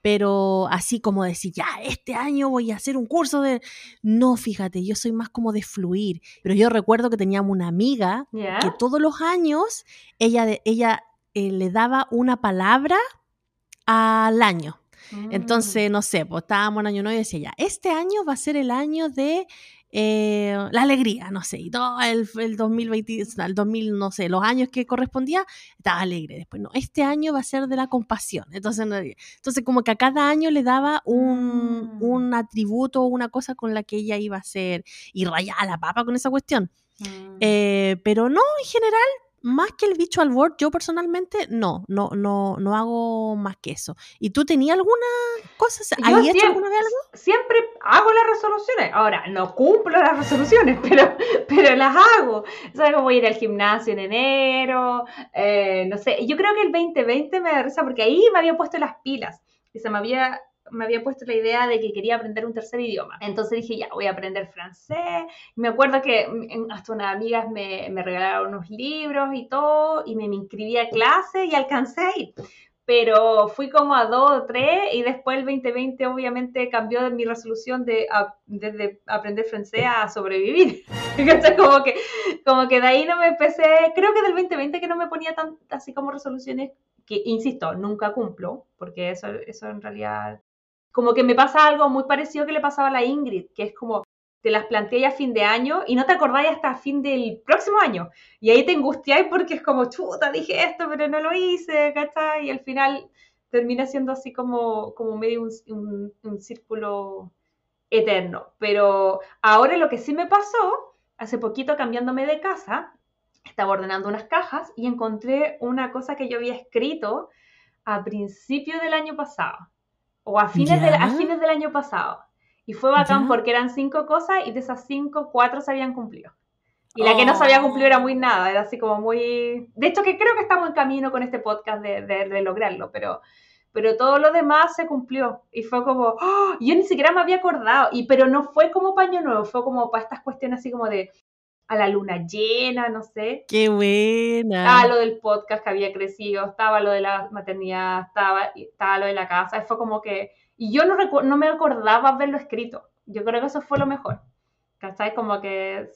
Pero así como decir, ya, este año voy a hacer un curso de... No, fíjate, yo soy más como de fluir. Pero yo recuerdo que teníamos una amiga que todos los años ella, ella eh, le daba una palabra al año. Mm. Entonces, no sé, pues estábamos en año nuevo y decía ya, este año va a ser el año de eh, la alegría, no sé, y todo el, el 2020, el 2000, no sé, los años que correspondía, estaba alegre. Después, no, este año va a ser de la compasión. Entonces, entonces como que a cada año le daba un, mm. un atributo o una cosa con la que ella iba a ser y rayaba la papa con esa cuestión. Mm. Eh, pero no, en general, más que el bicho al board, yo personalmente no, no, no, no hago más que eso. ¿Y tú tenías alguna cosa? ¿Has hecho alguna vez algo? Siempre hago las resoluciones. Ahora, no cumplo las resoluciones, pero, pero las hago. ¿Sabes? Voy a ir al gimnasio en enero, eh, no sé. Yo creo que el 2020 me da risa porque ahí me había puesto las pilas y se me había me había puesto la idea de que quería aprender un tercer idioma. Entonces dije, ya, voy a aprender francés. Me acuerdo que hasta unas amigas me, me regalaron unos libros y todo, y me, me inscribí a clase y alcancé Pero fui como a dos o tres y después el 2020 obviamente cambió mi resolución de, desde aprender francés a sobrevivir. como que, como que de ahí no me empecé, creo que del 2020 que no me ponía tan así como resoluciones que, insisto, nunca cumplo, porque eso, eso en realidad como que me pasa algo muy parecido que le pasaba a la Ingrid, que es como te las planteáis a fin de año y no te acordáis hasta fin del próximo año. Y ahí te angustiáis porque es como, chuta, dije esto, pero no lo hice, ¿cachai? Y al final termina siendo así como, como medio un, un, círculo eterno. Pero ahora lo que sí me pasó, hace poquito cambiándome de casa, estaba ordenando unas cajas y encontré una cosa que yo había escrito a principios del año pasado, o a fines, de, a fines del año pasado. Y fue bacán porque eran cinco cosas y de esas cinco, cuatro se habían cumplido. Y la que no se había cumplido era muy oh. nada, era así como muy... De hecho, que creo que estamos en camino con este podcast de, de, lograrlo, pero, pero todo lo demás se cumplió. Y fue como, ¡oh! yo ni siquiera me había acordado, y, pero no fue como paño nuevo, fue como para estas cuestiones así como de a la luna llena, no sé. ¡Qué buena! Estaba lo del podcast que había crecido, estaba lo de la maternidad, estaba, estaba lo de la casa, fue como que y yo no, no me acordaba haberlo escrito. Yo creo que eso fue lo mejor. ¿Cachai? Como que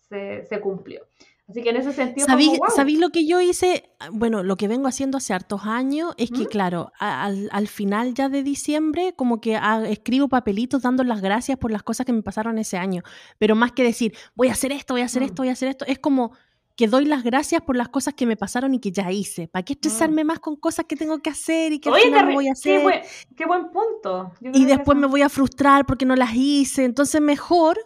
se, se cumplió. Así que en ese sentido. ¿Sabí, lo que yo hice? Bueno, lo que vengo haciendo hace hartos años es que, claro, al, al, final ya de diciembre, como que escribo papelitos dando las gracias por las cosas que me pasaron ese año. Pero más que decir, voy a hacer esto, voy a hacer mm. esto, voy a hacer esto, es como que doy las gracias por las cosas que me pasaron y que ya hice. ¿Para qué estresarme mm. más con cosas que tengo que hacer y que al final no voy a hacer? Qué buen, punto. Y después me voy a frustrar porque no las hice. Entonces mejor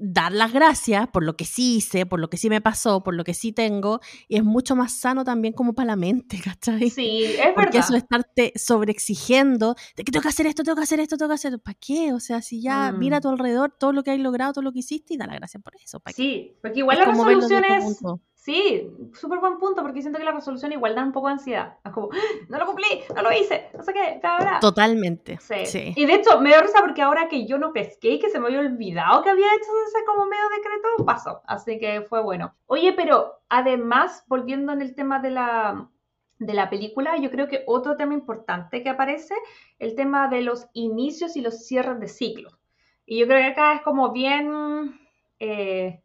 dar las gracias por lo que sí hice, por lo que sí me pasó, por lo que sí tengo, y es mucho más sano también como para la mente, ¿cachai? Sí, es verdad. Porque eso de estarte sobreexigiendo, de que tengo que hacer esto, tengo que hacer esto, tengo que hacer, ¿para qué? O sea, si ya mira a mm. tu alrededor todo lo que hay logrado, todo lo que hiciste y da las gracias por eso. ¿para sí, porque igual la resolución es... Sí, súper buen punto, porque siento que la resolución igual da un poco de ansiedad. Es como, ¡Ah! no lo cumplí, no lo hice, no sé qué, bla, Totalmente. Sí. Y de hecho, me da risa porque ahora que yo no pesqué y que se me había olvidado que había hecho ese como medio decreto, pasó. Así que fue bueno. Oye, pero además, volviendo en el tema de la, de la película, yo creo que otro tema importante que aparece, el tema de los inicios y los cierres de ciclos. Y yo creo que acá es como bien... Eh,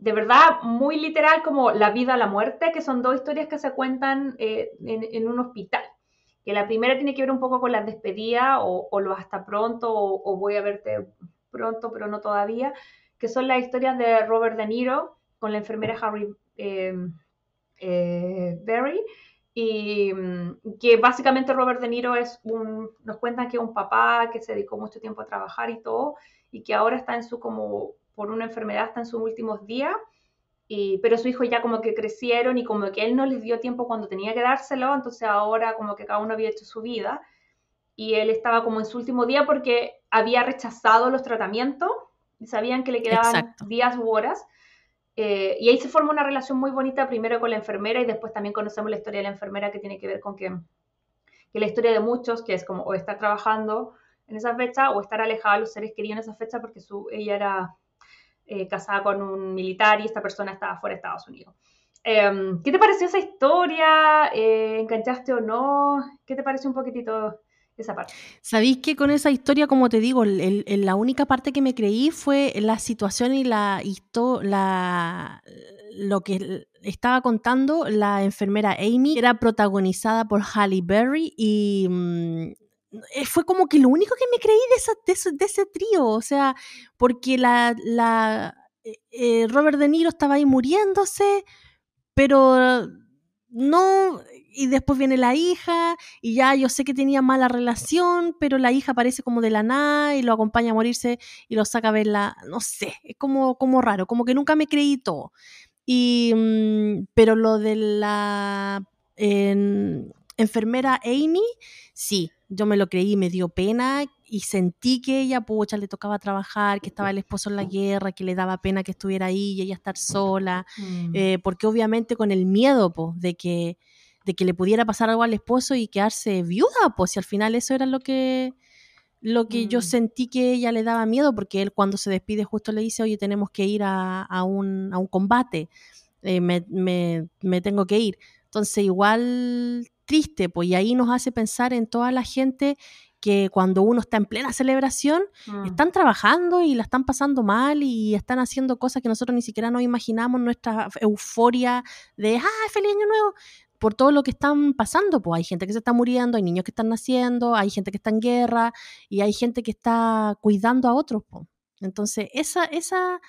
de verdad muy literal como La vida a la muerte, que son dos historias que se cuentan eh, en, un hospital. Que la primera tiene que ver un poco con la despedida o, lo hasta pronto o, voy a verte pronto pero no todavía, que son las historias de Robert De Niro con la enfermera Harry eh, eh, Berry. Y mm, que básicamente Robert De Niro es un, nos cuentan que es un papá que se dedicó mucho tiempo a trabajar y todo, y que ahora está en su como por una enfermedad hasta en sus últimos días, y, pero su hijo ya como que crecieron y como que él no les dio tiempo cuando tenía que dárselo, entonces ahora como que cada uno había hecho su vida y él estaba como en su último día porque había rechazado los tratamientos y sabían que le quedaban días u horas. Eh, y ahí se forma una relación muy bonita primero con la enfermera y después también conocemos la historia de la enfermera que tiene que ver con que, que la historia de muchos, que es como o estar trabajando en esa fecha o estar alejada de los seres queridos en esa fecha porque su, ella era eh, casada con un militar y esta persona estaba fuera de Estados Unidos. Em, ¿Qué te pareció esa historia? Eh, ¿Enganchaste o no? ¿Qué te pareció un poquitito esa parte? Sabéis que con esa historia, como te digo, la única parte que me creí fue la situación y la, la lo que estaba contando la enfermera Amy, era protagonizada por Halle Berry y mm, eh, fue como que lo único que me creí de, de, ese trío, o sea, porque la, la eh, eh, Robert De Niro estaba ahí muriéndose, pero no, y después viene la hija, y ya yo sé que tenía mala relación, pero la hija aparece como de la nada y lo acompaña a morirse y lo saca a verla, no sé, es como, como raro, como que nunca me creí todo. Y, mm, pero lo de la enfermera Amy, sí, yo me lo creí, me dio pena y sentí que ella, pucha, le tocaba trabajar, que estaba el esposo en la guerra, que le daba pena que estuviera ahí y ella estar sola, mm. eh, porque obviamente con el miedo de, que, de que le pudiera pasar algo al esposo y quedarse viuda, pues si al final eso era lo que, lo que yo mm. sentí que ella le daba miedo, porque él cuando se despide justo le dice, oye, tenemos que ir a, a, un, a un, combate, eh, me, me, me tengo que ir. Entonces igual triste, pues y ahí nos hace pensar en toda la gente que cuando uno está en plena celebración, mm. están trabajando y la están pasando mal y están haciendo cosas que nosotros ni siquiera nos imaginamos, nuestra euforia de, ah, feliz año nuevo, por todo lo que están pasando, pues hay gente que se está muriendo, hay niños que están naciendo, hay gente que está en guerra y hay gente que está cuidando a otros, pues. Entonces, esa, esa,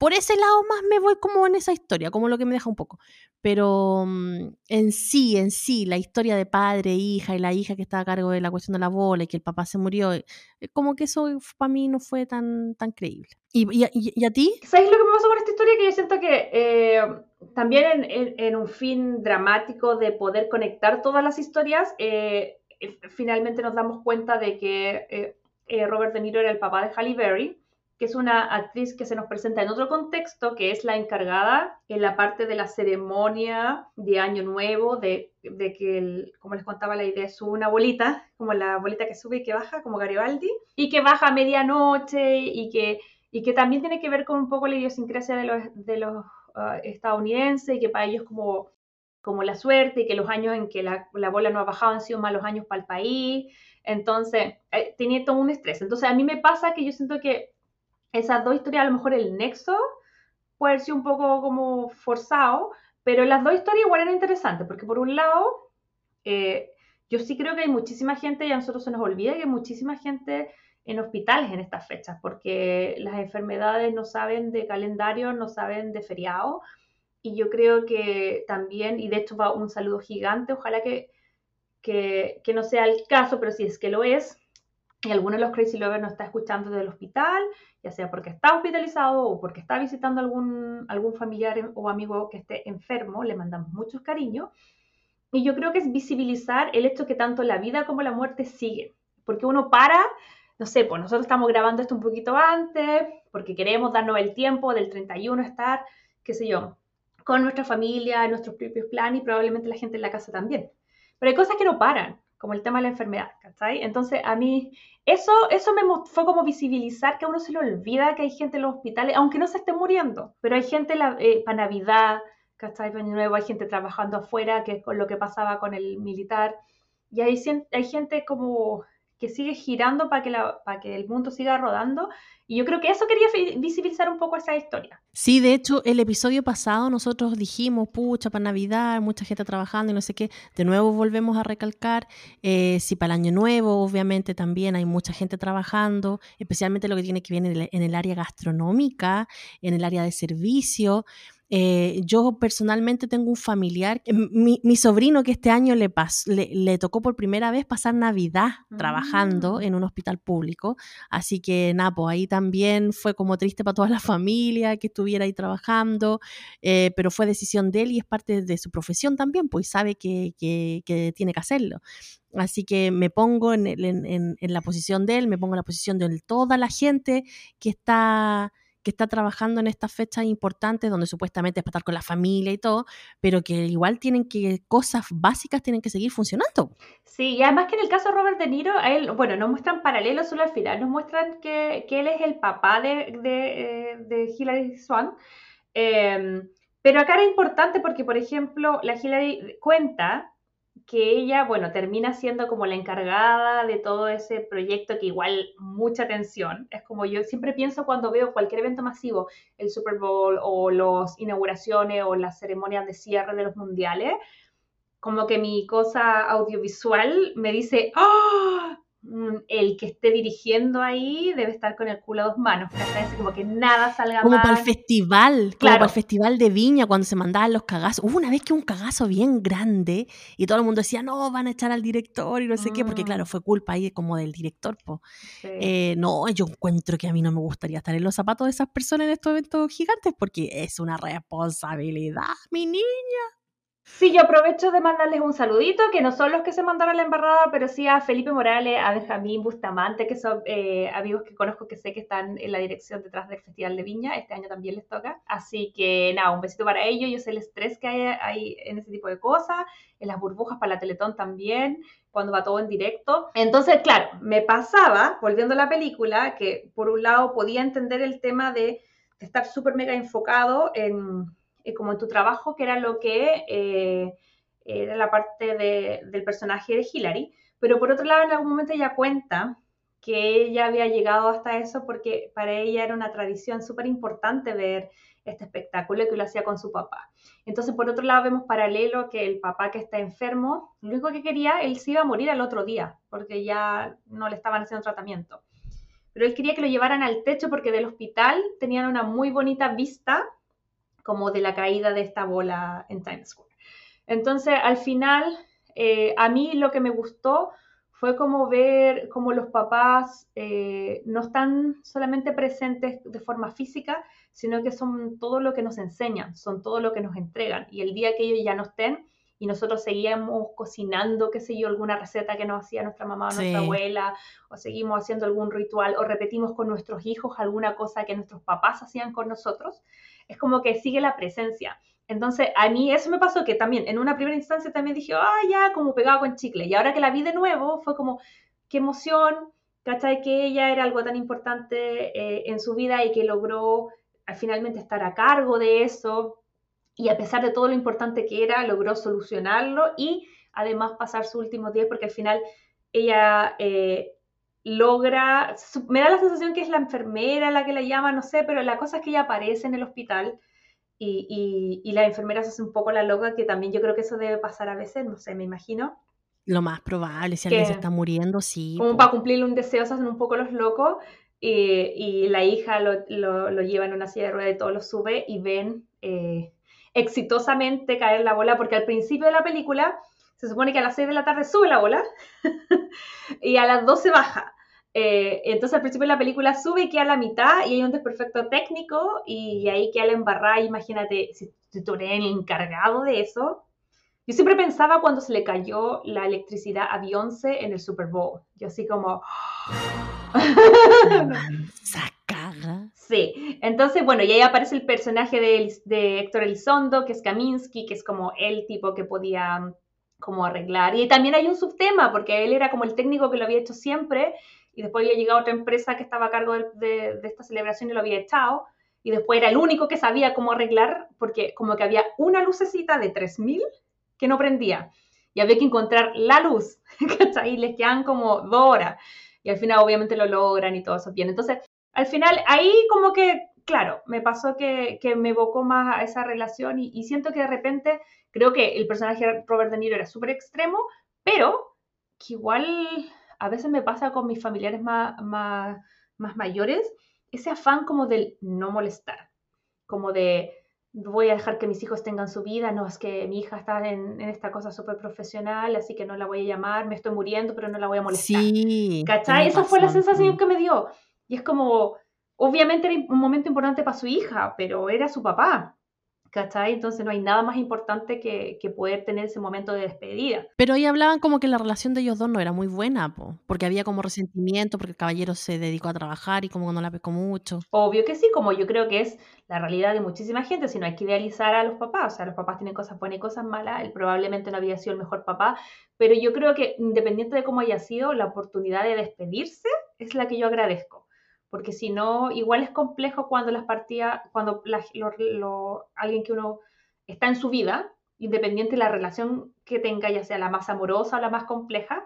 por ese lado más me voy como en esa historia, como lo que me deja un poco. Pero mm, en sí, en sí, la historia de padre, hija y la hija que está a cargo de la cuestión de la bola y que el papá se murió, eh, como que eso para mí no fue tan, tan creíble. ¿Y, y, a ti? ¿Sabes lo que me pasó con esta historia? Que yo siento que eh, también en, un fin dramático de poder conectar todas las historias, eh, finalmente nos damos cuenta de que Robert De Niro era el papá de Halle Berry que es una actriz que se nos presenta en otro contexto, que es la encargada en la parte de la ceremonia de Año Nuevo, de, que, como les contaba, la idea es una bolita, como la bolita que sube y que baja, como Garibaldi, y que baja a medianoche y que, y que también tiene que ver con un poco la idiosincrasia de los, de los ah, estadounidenses y que para ellos como, como la suerte y que los años en que la, la bola no ha bajado han sido malos años para el país. Entonces, eh, tenía todo un estrés. Entonces, a mí me pasa que yo siento que esas dos historias, a lo mejor el nexo puede ser un poco como forzado, pero las dos historias igual eran interesantes, porque por un lado, eh, yo sí creo que hay muchísima gente, y a nosotros se nos olvida que hay muchísima gente en hospitales en estas fechas, porque las enfermedades no saben de calendario, no saben de feriado, y yo creo que también, y de hecho va un saludo gigante, ojalá que, que, que no sea el caso, pero si es que lo es, y alguno de los Crazy Lovers nos está escuchando del hospital, ya sea porque está hospitalizado o porque está visitando algún, algún familiar o amigo que esté enfermo, le mandamos muchos cariños. Y yo creo que es visibilizar el hecho que tanto la vida como la muerte siguen, porque uno para, no sé, pues nosotros estamos grabando esto un poquito antes, porque queremos darnos el tiempo del 31 estar, qué sé yo, con nuestra familia, nuestros propios planes y probablemente la gente en la casa también. Pero hay cosas que no paran como el tema de la enfermedad, ¿cachai? Entonces, a mí, eso, eso me fue como visibilizar que a uno se le olvida que hay gente en los hospitales, aunque no se esté muriendo, pero hay gente eh, para Navidad, ¿cachai? Para Nuevo hay gente trabajando afuera, que es con lo que pasaba con el militar, y hay, hay gente como que sigue girando para que, para que el mundo siga rodando. Y yo creo que eso quería visibilizar un poco esa historia. Sí, de hecho, el episodio pasado nosotros dijimos, pucha, para Navidad, mucha gente trabajando y no sé qué. De nuevo volvemos a recalcar, eh, si para el Año Nuevo, obviamente también hay mucha gente trabajando, especialmente lo que tiene que ver en el área gastronómica, en el área de servicio. Eh, yo personalmente tengo un familiar, mi, mi, sobrino que este año le, le, tocó por primera vez pasar Navidad trabajando mm. en un hospital público, así que Napo, pues ahí también fue como triste para toda la familia que estuviera ahí trabajando, eh, pero fue decisión de él y es parte de su profesión también, pues sabe que, que, que tiene que hacerlo. Así que me pongo en, en, en, la posición de él, me pongo en la posición de toda la gente que está que está trabajando en estas fechas importantes donde supuestamente es para estar con la familia y todo, pero que igual tienen que, cosas básicas tienen que seguir funcionando. Sí, y además que en el caso de Robert De Niro, bueno, no muestran paralelos solo al final, nos muestran que, que él es el papá de, de, eh, de Hilary Swan. Em, pero acá era importante porque, por ejemplo, la Hilary cuenta que ella, bueno, termina siendo como la encargada de todo ese proyecto que igual mucha atención. Es como yo siempre pienso cuando veo cualquier evento masivo, el Super Bowl o las inauguraciones o las ceremonias de cierre de los mundiales, como que mi cosa audiovisual me dice, ¡ah! El que esté dirigiendo ahí debe estar con el culo a dos manos, como que nada salga como para el festival, como para el festival de Viña, cuando se mandaban los cagazos. Hubo una vez que un cagazo bien grande y todo el mundo decía, no, van a echar al director y no sé qué, porque claro, mm. fue culpa ahí como del director. Eh, no, yo encuentro que a mí no me gustaría estar en los zapatos de esas personas en estos eventos gigantes, porque es una responsabilidad, mi niña. Sí, yo aprovecho de mandarles un saludito, que no son los que se mandaron la embarrada, pero sí a Felipe Morales, a Benjamín Bustamante, que son eh, amigos que conozco que sé que están en la dirección detrás del Festival de Viña. Este año también les toca. Así que nada, un besito para ellos. Yo sé el estrés que hay, hay en ese tipo de cosas, en las burbujas para la Teletón también, cuando va todo en directo. Entonces, claro, me pasaba, volviendo a la película, que por un lado podía entender el tema de estar súper mega enfocado en como en tu trabajo, que era lo que eh, era la parte del personaje de Hillary. Pero por otro lado, en algún momento ella cuenta que ella había llegado hasta eso porque para ella era una tradición súper importante ver este espectáculo que lo hacía con su papá. Entonces, por otro lado, vemos paralelo que el papá que está enfermo, lo único que quería, él se iba a morir al otro día, porque ya no le estaban haciendo tratamiento. pero él quería que lo llevaran al techo porque del hospital tenían una muy bonita vista como de la caída de esta bola en Times Square. Entonces, al final, eh, a mí lo que me gustó fue como ver cómo los papás eh, no están solamente presentes de forma física, sino que son todo lo que nos enseñan, son todo lo que nos entregan. Y el día que ellos ya no estén y nosotros seguíamos cocinando, qué sé yo, alguna receta que nos hacía nuestra mamá o nuestra abuela, o seguimos haciendo algún ritual, o repetimos con nuestros hijos alguna cosa que nuestros papás hacían con nosotros, es como que sigue la presencia. Entonces, a mí eso me pasó que también en una primera instancia también dije, ah, ya, como pegado con chicle. Y ahora que la vi de nuevo, fue como, qué emoción, ¿cachai? Que ella era algo tan importante eh, en su vida y que logró eh, finalmente estar a cargo de eso. Y a pesar de todo lo importante que era, logró solucionarlo y además pasar su último día porque al final ella eh, logra, me da la sensación que es la enfermera la que la llama, no sé, pero la cosa es que ella aparece en el hospital y, y, la enfermera se hace un poco la loca, que también yo creo que eso debe pasar a veces, no sé, me imagino. Lo más probable, si alguien se está muriendo, sí. Como para cumplir un deseo, se hacen un poco los locos. Y, la hija lo, lo, lleva en una silla de ruedas y todo lo sube y ven eh, exitosamente caer la bola, porque al principio de la película se supone que a las 6 de la tarde sube la bola y a las 12 baja. Eh, entonces al principio de la película sube y queda a la mitad y hay un desperfecto técnico y ahí queda la embarrada. Imagínate, si, tú eres el encargado de eso. Yo siempre pensaba cuando se le cayó la electricidad a Beyoncé en el Super Bowl. Yo así como... Sacada. Sí, entonces bueno, y ahí aparece el personaje de, de Héctor Elizondo, que es Kaminsky, que es como el tipo que podía como arreglar. Y también hay un subtema, porque él era como el técnico que lo había hecho siempre y después había llegado otra empresa que estaba a cargo de, esta celebración y lo había echado, y después era el único que sabía cómo arreglar, porque como que había una lucecita de 3000 que no prendía, y había que encontrar la luz, ¿cachai? Y les quedan como dos horas, y al final obviamente lo logran y todo eso bien. Entonces, al final ahí como que, claro, me pasó que, que me evocó más a esa relación y, y siento que de repente creo que el personaje de Robert De Niro era súper extremo, pero que igual a veces me pasa con mis familiares más, más, mayores, ese afán como del no molestar, como de voy a dejar que mis hijos tengan su vida, no es que mi hija está en, esta cosa súper profesional, así que no la voy a llamar, me estoy muriendo, pero no la voy a molestar. Sí. ¿Cachai? Esa fue la sensación que me dio. Y es como, obviamente era un momento importante para su hija, pero era su papá. ¿Cachai? Entonces no hay nada más importante que, poder tener ese momento de despedida. Pero ahí hablaban como que la relación de ellos dos no era muy buena, porque había como resentimiento, porque el caballero se dedicó a trabajar y como no la pescó mucho. Obvio que sí, como yo creo que es la realidad de muchísima gente, si no hay que idealizar a los papás, o sea, los papás tienen cosas buenas y cosas malas, él probablemente no había sido el mejor papá, pero yo creo que independiente de cómo haya sido, la oportunidad de despedirse es la que yo agradezco porque si no, igual es complejo cuando las partidas, cuando alguien que uno está en su vida, independiente de la relación que tenga, ya sea la más amorosa o la más compleja,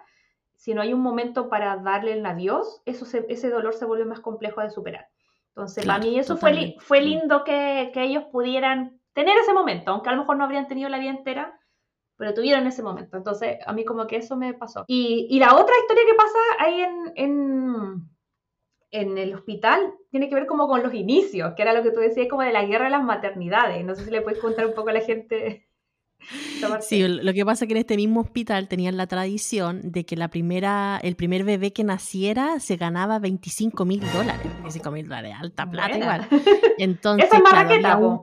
si no hay un momento para darle el adiós, eso ese dolor se vuelve más complejo de superar. Entonces, para mí eso fue, fue lindo que, que, ellos pudieran tener ese momento, aunque a lo mejor no habrían tenido la vida entera, pero tuvieron ese momento. Entonces, a mí como que eso me pasó. Y, y la otra historia que pasa ahí en, en en el hospital tiene que ver como con los inicios, que era lo que tú decías, como de la guerra de las maternidades. No sé si le puedes contar un poco a la gente. Sí, lo que pasa es que en este mismo hospital tenían la tradición de que la primera, el primer bebé que naciera se ganaba 25 mil dólares. 25 mil dólares, alta plata igual. Entonces, Esa es había un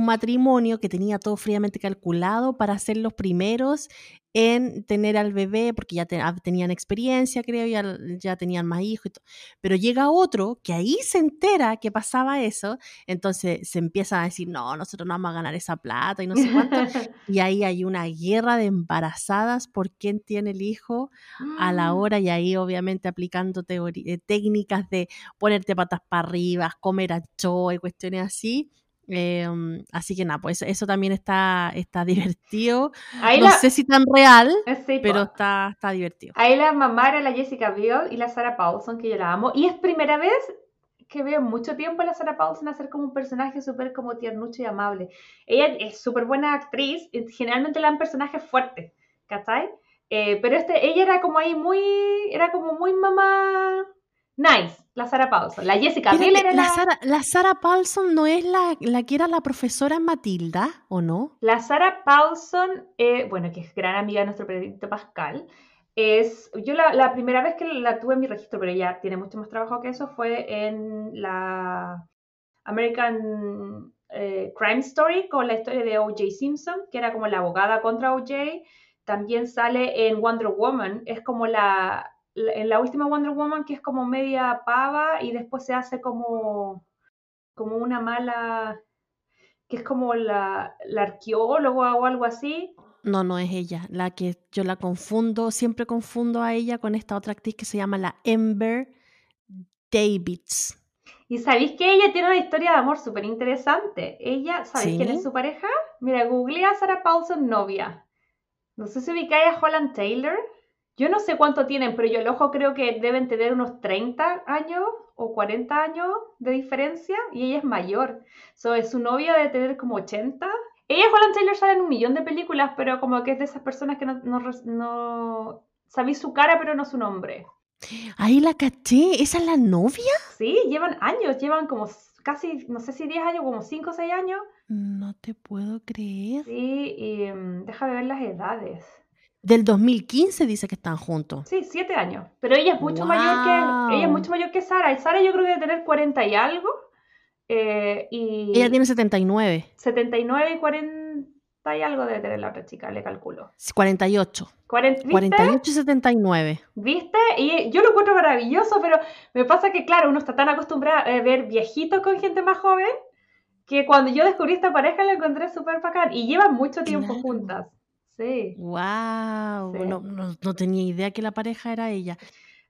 matrimonio que tenía todo fríamente calculado para ser los primeros en tener al bebé, porque ya ah, tenían experiencia, creo, ya, ya tenían más hijos. Y todo. Pero llega otro que ahí se entera que pasaba eso, entonces se empieza a decir, no, nosotros no vamos a ganar esa plata y no sé cuánto. y ahí hay una guerra de embarazadas por quién tiene el hijo a la hora, y ahí obviamente aplicando eh, técnicas de ponerte patas para arriba, comer anchoa y cuestiones así Em, así que nada, pues eso también está, está divertido. no sé si tan real, eh, pero está, está divertido. Ahí la mamá era la Jessica Biel y la Sarah Paulson, que yo la amo. Y es primera vez que veo mucho tiempo a la Sarah Paulson hacer como un personaje súper como tiernucho y amable. Ella es súper buena actriz, generalmente la dan personajes fuertes, ¿cachai? Eh, pero este, ella era como ahí muy, era como muy mamá nice, la Sarah Paulson. La Jessica Biel era la, la... Sarah, la Sarah Paulson no es la, la que era la profesora Matilda, ¿o no? La Sarah Paulson, eh, bueno, que es gran amiga de nuestro periodista Pascal, es, yo la, la primera vez que la tuve en mi registro, pero ella tiene mucho más trabajo que eso, fue en la American eh, Crime Story con la historia de O.J. Simpson, que era como la abogada contra O.J. También sale en Wonder Woman, es como la- en la última Wonder Woman que es como media pava y después se hace como, como una mala, que es como la, la arqueóloga o algo así. No, no es ella. La que yo la confundo, siempre confundo a ella con esta otra actriz que se llama la Ember Davids. Y sabéis que ella tiene una historia de amor súper interesante. Ella, ¿sabéis quién es su pareja? Mira, googlea a Sarah Paulson novia. No sé si ubicáis a Holland Taylor. Yo no sé cuánto tienen, pero yo el ojo creo que deben tener unos 30 años o 40 años de diferencia y ella es mayor. So, es su novia de tener como 80. Ella y Holland Taylor salen en un millón de películas, pero como que es de esas personas que no, no, sabéis su cara, pero no su nombre. Ahí la caché. ¿Esa es la novia? Sí, llevan años, llevan como casi, no sé si 10 años, como 5 o 6 años. No te puedo creer. Sí, y mm, déjame ver las edades. Del 2015 dice que están juntos. Sí, 7 años. Pero ella es mucho mayor que, ella es mucho mayor que Sara. Y Sara yo creo que debe tener 40 y algo. eh, y Ella tiene 79, 79 y 40 y algo debe tener la otra chica, le calculo. 48. 40, ¿viste? 48 y 79. ¿Viste? Y yo lo encuentro maravilloso, pero me pasa que, claro, uno está tan acostumbrado a ver viejitos con gente más joven que cuando yo descubrí esta pareja la encontré súper bacán. Y llevan mucho tiempo Claro. juntas. Sí. Wow, Sí. no, no- no tenía idea que la pareja era ella.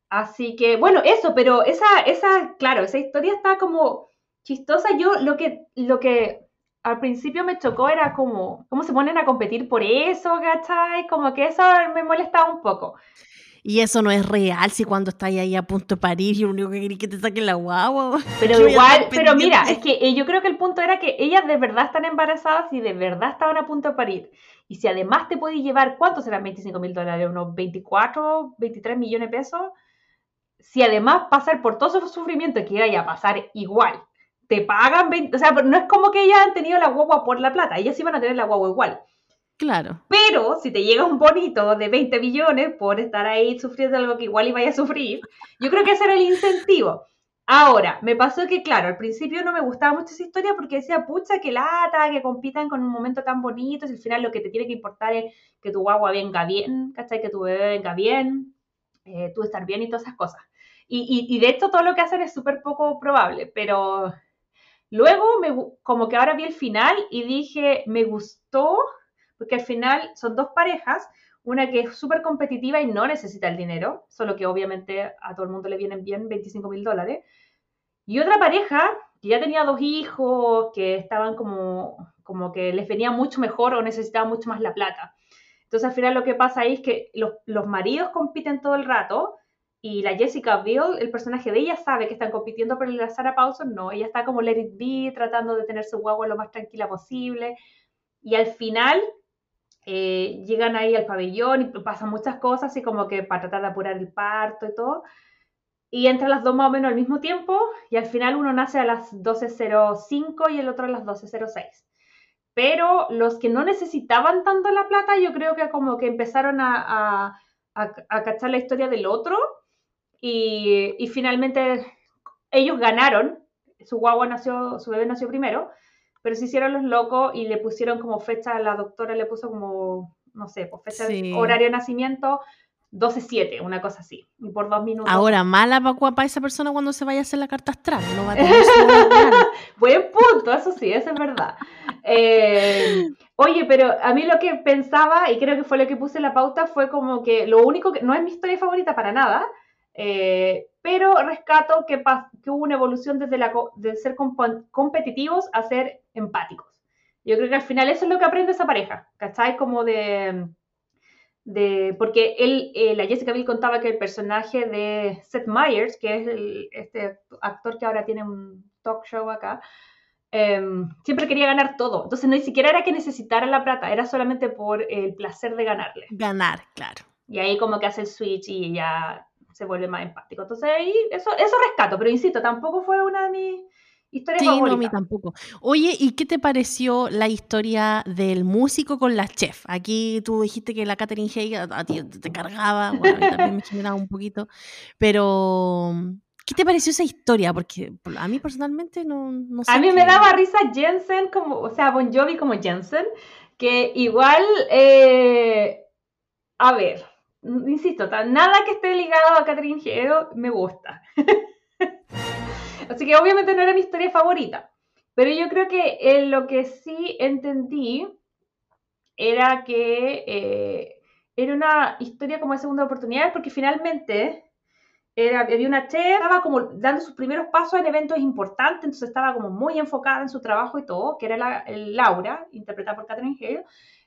Así que, bueno, eso, pero esa, esa, claro, esa historia está como chistosa. Yo lo que, lo que al principio me chocó era como, cómo se ponen a competir por eso, ¿cachai? Como que eso me molestaba un poco. Y eso no es real si cuando estás ahí a punto de parir y lo único que querés que te saquen la guagua. Pero ¿Qué voy a igual, pero mira, es que eh, yo creo que el punto era que ellas de verdad están embarazadas y de verdad estaban a punto de parir. Y si además te puedes llevar, ¿cuántos serán 25 mil dólares? ¿Unos 24, 23 millones de pesos? Si además pasar por todo ese sufrimiento que iba a pasar igual, te pagan 20, o sea, no es como que ellas han tenido la guagua por la plata, ellas iban a tener la guagua igual. Claro. Pero si te llega un bonito de 20 millones por estar ahí sufriendo algo que igual iba a sufrir, yo creo que ese era el incentivo. Ahora, me pasó que, claro, al principio no me gustaba mucho esa historia porque decía, pucha, que lata, que compitan con un momento tan bonito, y al final lo que te tiene que importar es que tu guagua venga bien, ¿cachai? Que tu bebé venga bien, eh, tú estar bien y todas esas cosas. Y, de hecho todo lo que hacen es súper poco probable, pero luego me, como que ahora vi el final y dije, me gustó porque al final son dos parejas, una que es súper competitiva y no necesita el dinero, solo que obviamente a todo el mundo le vienen bien 25 mil dólares, y otra pareja que ya tenía dos hijos, que estaban como, como que les venía mucho mejor o necesitaban mucho más la plata. Entonces al final lo que pasa ahí es que los, los maridos compiten todo el rato y la Jessica Biel, el personaje de ella, sabe que están compitiendo, pero la Sarah Paulson no. Ella está como let it tratando de tener su guagua lo más tranquila posible. Y al final eh, llegan ahí al pabellón y pasan muchas cosas, y como que para tratar de apurar el parto y todo. Y entran las dos más o menos al mismo tiempo, y al final uno nace a las 12.05 y el otro a las 12.06. Pero los que no necesitaban tanto la plata, yo creo que como que empezaron a, a, a, a cachar la historia del otro, y, y finalmente ellos ganaron, su guagua nació, su bebé nació primero, pero se hicieron los locos y le pusieron como fecha, la doctora le puso como, no sé, pues fecha Sí. de horario de nacimiento 12-7, una cosa así, y por dos minutos. Ahora, mala para esa persona cuando se vaya a hacer la carta astral. No va a tener. Buen punto, eso sí, eso es verdad. Eh, oye, pero a mí lo que pensaba, y creo que fue lo que puse en la pauta, fue como que lo único que no es mi historia favorita para nada, eh, pero rescato que, que hubo una evolución desde la, co- de ser compa- competitivos a ser empáticos. Yo creo que al final eso es lo que aprende esa pareja, ¿cachai? Como de... de porque él, eh, la Jessica Biel contaba que el personaje de Seth Meyers, que es el- este actor que ahora tiene un talk show acá, em, siempre quería ganar todo. Entonces, ni siquiera era que necesitara la plata, era solamente por el placer de ganarle. Ganar, claro. Y ahí como que hace el switch y ya se vuelve más empático. Entonces ahí, eso, eso rescato, pero insisto, tampoco fue una de mis historias Sí, no, a mí favoritas. tampoco. Oye, ¿y qué te pareció la historia del músico con la chef? Aquí tú dijiste que la Catherine Hay a, a ti te cargaba, bueno, a mí también me generaba un poquito, pero ¿qué te pareció esa historia? Porque por- a mí personalmente no, no A sé mí me qué- daba risa Jensen, como, o sea, Bon Jovi como Jensen, que igual, eh, a ver, insisto, nada que esté ligado a Catherine Hero me gusta. Así que obviamente no era mi historia favorita. Pero yo creo que eh, lo que sí entendí era que eh, era una historia como de segunda oportunidad, porque finalmente era, había una chef, estaba como dando sus primeros pasos en eventos importantes, entonces estaba como muy enfocada en su trabajo y todo, que era la, el Laura, interpretada por Catherine Hale,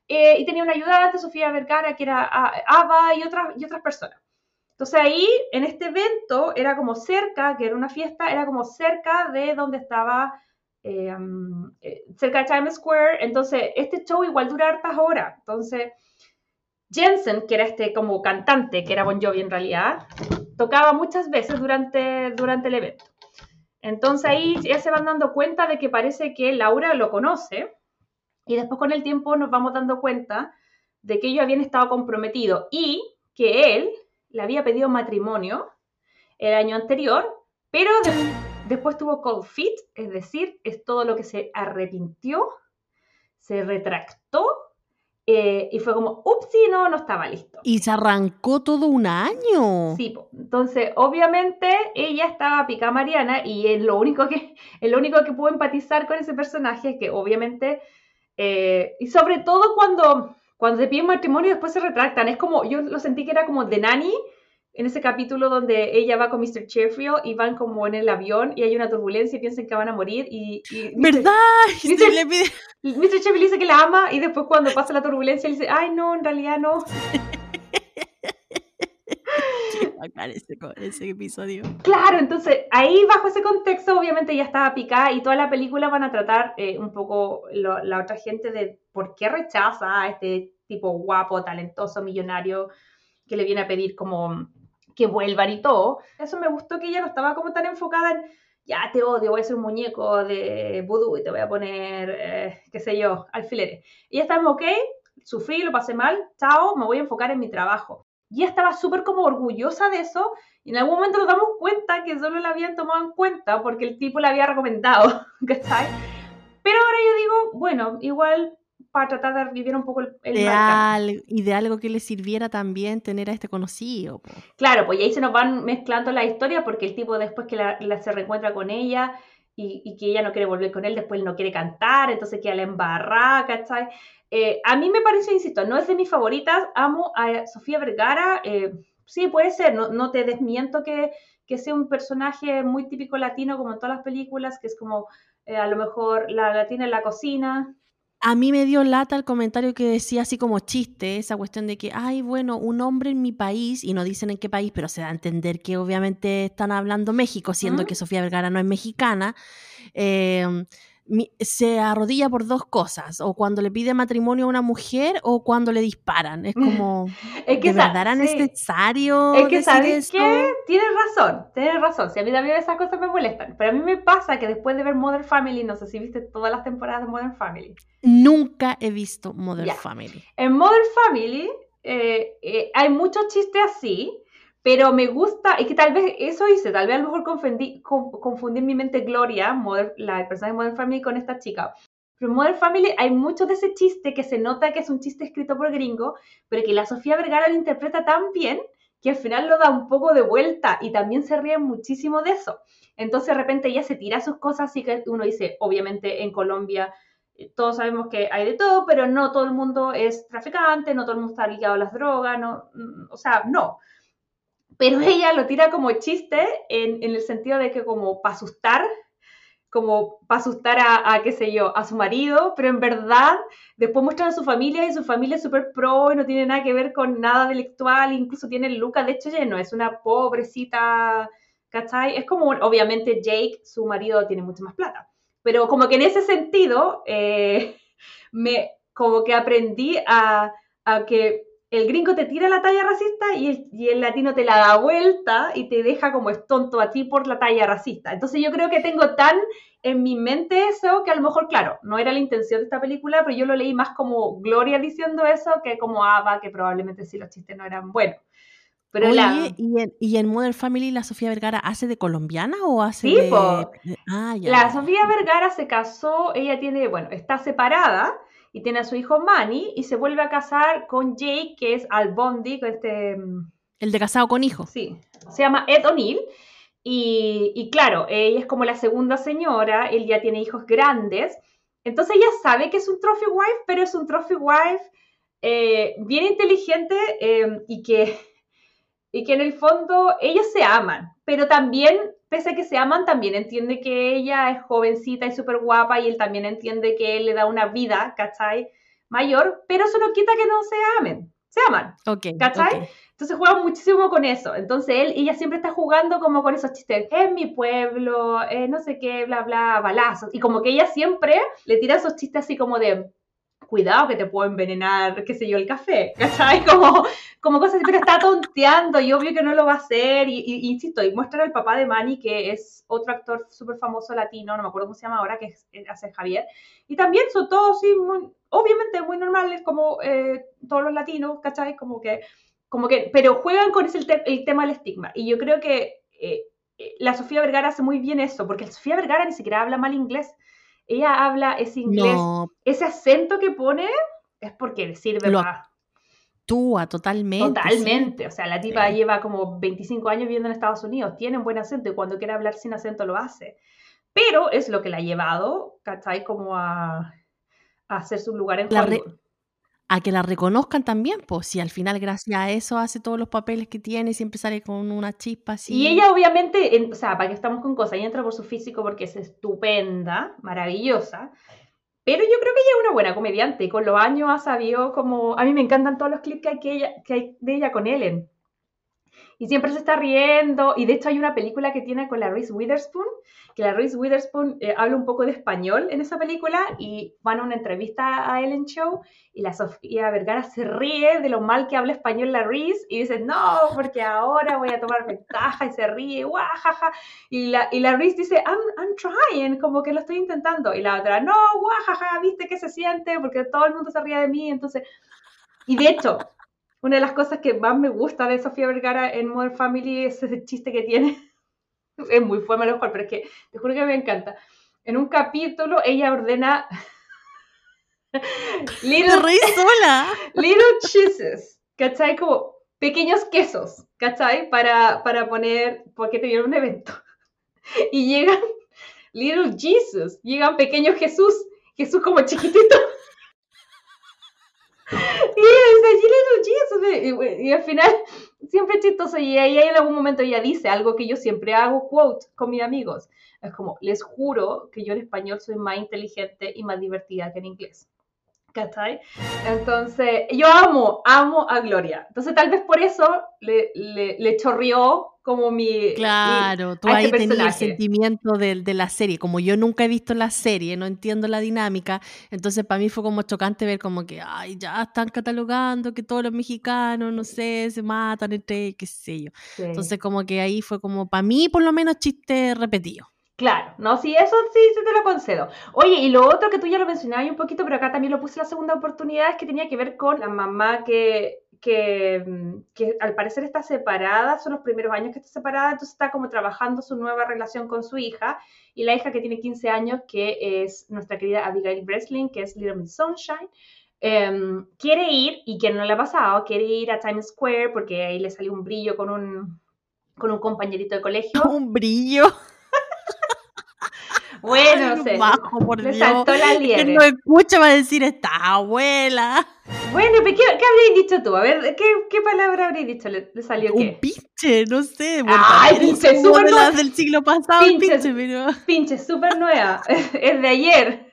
eh, y tenía una ayudante, Sofía Vergara, que era ah, Ava y otras, y otras personas. Entonces ahí, en este evento, era como cerca, que era una fiesta, era como cerca de donde estaba, eh, eh, cerca de Times Square, entonces este show igual dura hartas horas, entonces... Jensen, que era este como cantante, que era Bon Jovi en realidad, tocaba muchas veces durante, durante el evento. Entonces ahí ya se van dando cuenta de que parece que Laura lo conoce y después con el tiempo nos vamos dando cuenta de que ellos habían estado comprometidos y que él le había pedido matrimonio el año anterior, pero de- después tuvo cold feet, es decir, es todo lo que se arrepintió, se retractó eh, y fue como, upsi, no, no estaba listo. Y se arrancó todo un año. Sí, entonces obviamente ella estaba pica Mariana y es lo único que es lo único que puedo empatizar con ese personaje es que obviamente eh, y sobre todo cuando cuando te piden matrimonio y después se retractan es como yo lo sentí que era como de Nanny en ese capítulo donde ella va con Mr. Sheffield y van como en el avión y hay una turbulencia y piensan que van a morir y, y Mr. ¿Verdad? ¿Viste? se le pide- Mr. Sheffield dice que la ama y después cuando pasa la turbulencia él dice ay no en realidad no ese, ese episodio. Claro, entonces ahí bajo ese contexto obviamente ya estaba picada y toda la película van a tratar eh, un poco lo- la otra gente de por qué rechaza a este tipo guapo, talentoso, millonario que le viene a pedir como que vuelvan y todo. Eso me gustó que ella no estaba como tan enfocada en ya te odio, voy a ser un muñeco de vudú y te voy a poner, eh, qué sé yo, alfileres. Y ella estaba, ok, sufrí, lo pasé mal, chao, me voy a enfocar en mi trabajo. Y estaba súper como orgullosa de eso y en algún momento nos damos cuenta que solo la habían tomado en cuenta porque el tipo la había recomendado, ¿cachai? Pero ahora yo digo, bueno, igual para tratar de vivir un poco el, el De, al- y de algo que le sirviera también tener a este conocido. po. Claro, pues ahí se nos van mezclando las historias porque el tipo después que la, la se reencuentra con ella y, y que ella no quiere volver con él, después él no quiere cantar, entonces queda la embarrada, ¿cachai? Eh, a mí me parece, insisto, no es de mis favoritas, amo a Sofía Vergara, eh, sí puede ser, no, no te desmiento que, que sea un personaje muy típico latino como en todas las películas, que es como eh, a lo mejor la latina en la cocina, A mí me dio lata el comentario que decía así como chiste, esa cuestión de que, ay, bueno, un hombre en mi país, y no dicen en qué país, pero se da a entender que obviamente están hablando México, siendo ¿Mm? que Sofía Vergara no es mexicana, eh, se arrodilla por dos cosas, o cuando le pide matrimonio a una mujer o cuando le disparan. Es como, Es que ¿de verdad sí. necesario Es que, decir ¿sabes qué? Tienes razón, tienes razón. Si a mí también esas cosas me molestan. Pero a mí me pasa que después de ver Modern Family, no sé si viste todas las temporadas de Modern Family. Nunca he visto Modern. Family. En Modern Family eh, eh, hay muchos chistes así, pero me gusta, y que tal vez eso hice, tal vez a lo mejor confundí, con- confundí en mi mente Gloria, la persona de Modern Family, con esta chica. Pero en Modern Family hay mucho de ese chiste que se nota que es un chiste escrito por gringo, pero que la Sofía Vergara lo interpreta tan bien que al final lo da un poco de vuelta y también se ríe muchísimo de eso. Entonces de repente ella se tira sus cosas y que uno dice, obviamente en Colombia eh, todos sabemos que hay de todo, pero no todo el mundo es traficante, no todo el mundo está ligado a las drogas, no, mm, o sea, no. Pero ella lo tira como chiste en, en el sentido de que como para asustar, como para asustar a, a, qué sé yo, a su marido, pero en verdad después muestran a su familia y su familia es súper pro y no tiene nada que ver con nada delictual, incluso tiene Lucas, de hecho lleno, es una pobrecita, ¿cachai? Es como, obviamente Jake, su marido, tiene mucha más plata, pero como que en ese sentido, eh, me, como que aprendí a, a que el gringo te tira la talla racista y el, y el, latino te la da vuelta y te deja como estonto a ti por la talla racista. Entonces yo creo que tengo tan en mi mente eso que a lo mejor, claro, no era la intención de esta película, pero yo lo leí más como Gloria diciendo eso que como Ava, que probablemente sí los chistes no eran buenos. Pero Oye, ¿y, en, ¿y en Modern Family la Sofía Vergara hace de colombiana o hace de... Ah, ya. La Sofía Vergara se casó, ella tiene, bueno, está separada y tiene a su hijo Manny y se vuelve a casar con Jake, que es Al Bondi, este... El de casado con hijo. Sí, se llama Ed O'Neill. Y, y, claro, ella es como la segunda señora, él ya tiene hijos grandes. Entonces ella sabe que es un trophy wife, pero es un trophy wife eh, bien inteligente eh, y, que, y que en el fondo ellos se aman, pero también pese a que se aman, también entiende que ella es jovencita y súper guapa y él también entiende que él le da una vida, ¿cachai? Mayor, pero eso no quita que no se amen, se aman, okay, ¿cachai? Entonces juega muchísimo con eso. Entonces él, ella siempre está jugando como con esos chistes, es mi pueblo, eh, no sé qué, bla, bla, balazos. Y como que ella siempre le tira esos chistes así como de, cuidado que te puedo envenenar, qué sé yo, el café, ¿cachai? Como, como cosas pero está tonteando y obvio que no lo va a hacer, y, insisto, y muestra al papá de Manny, que es otro actor súper famoso latino, no me acuerdo cómo se llama ahora, que es, hace Javier, y también son todos, sí, muy, obviamente muy normales, como eh, todos los latinos, ¿cachai? Como que, como que, pero juegan con ese, el, tema del estigma, y yo creo que... Eh, eh, la Sofía Vergara hace muy bien eso, porque la Sofía Vergara ni siquiera habla mal inglés ella habla ese inglés, ese acento que pone es porque le sirve Lo. Actúa totalmente. Totalmente. O sea, la tipa lleva como 25 años viviendo en Estados Unidos, tiene un buen acento y cuando quiere hablar sin acento lo hace. Pero es lo que la ha llevado, ¿cachai? Como a, a hacer su lugar en Hollywood a que la reconozcan también, pues si al final gracias a eso hace todos los papeles que tiene y siempre sale con una chispa así. Y ella obviamente, o sea, para que estamos con cosas, ella entra por su físico porque es estupenda, maravillosa, pero yo creo que ella es una buena comediante con los años ha sabido como, a mí me encantan todos los clips que hay, que ella, que hay de ella con Ellen. Y siempre se está riendo, y de hecho hay una película que tiene con la Reese Witherspoon, que la Reese Witherspoon eh, habla un poco de español en esa película y van a una entrevista a Ellen Show y la Sofía Vergara se ríe de lo mal que habla español la Reese y dice, no, porque ahora voy a tomar ventaja y se ríe, guajaja. Y la, y la Reese dice, I'm, I'm trying, como que lo estoy intentando. Y la otra, no, guajaja, ¿viste qué se siente? Porque todo el mundo se ríe de mí, entonces... Y de hecho, una de las cosas que más me gusta de Sofía Vergara en Modern Family es ese chiste que tiene es muy fue lo mejor, pero es que te juro que me encanta. En un capítulo ella ordena little, sola. little cheeses, ¿cachai? Como pequeños quesos, ¿cachai? Para, para poner, porque tenían un evento. Y llegan little Jesus, llegan pequeños Jesús, Jesús como chiquitito. Y, y, al final siempre chistoso y ahí en algún momento ella dice algo que yo siempre hago quote con mis amigos. Es como, les juro que yo en español soy más inteligente y más divertida que en inglés. ¿Cachai? Entonces, yo amo, amo a Gloria. Entonces, tal vez por eso le, le, le chorrió como mi... Claro, tú ahí este tenías el sentimiento de, de, la serie. Como yo nunca he visto la serie, no entiendo la dinámica, entonces para mí fue como chocante ver como que, ay, ya están catalogando que todos los mexicanos, no sé, se matan entre, qué sé yo. Entonces como que ahí fue como, para mí por lo menos chiste repetido. Claro, no, sí, eso sí, se te lo concedo. Oye, y lo otro que tú ya lo mencionabas un poquito, pero acá también lo puse la segunda oportunidad, es que tenía que ver con la mamá que Mm, que, al parecer está separada, son los primeros años que está separada, entonces está como trabajando su nueva relación con su hija y la hija que tiene 15 años, que es nuestra querida Abigail Breslin, que es Little Miss Sunshine, em, quiere ir, y que no le ha pasado, quiere ir a Times Square porque ahí le salió un brillo con un, con un compañerito de colegio. Un brillo. Bueno, no sé. le saltó la liebre. Que no escucha va a decir esta abuela. Bueno, ¿qué, qué habrías dicho tú? A ver, ¿qué, qué palabra habrías dicho? ¿Le, salió qué? Un pinche, no sé. Ay, pinche, súper nueva. del siglo pasado, pinche, pinche pero... Pinche, súper nueva. es de ayer.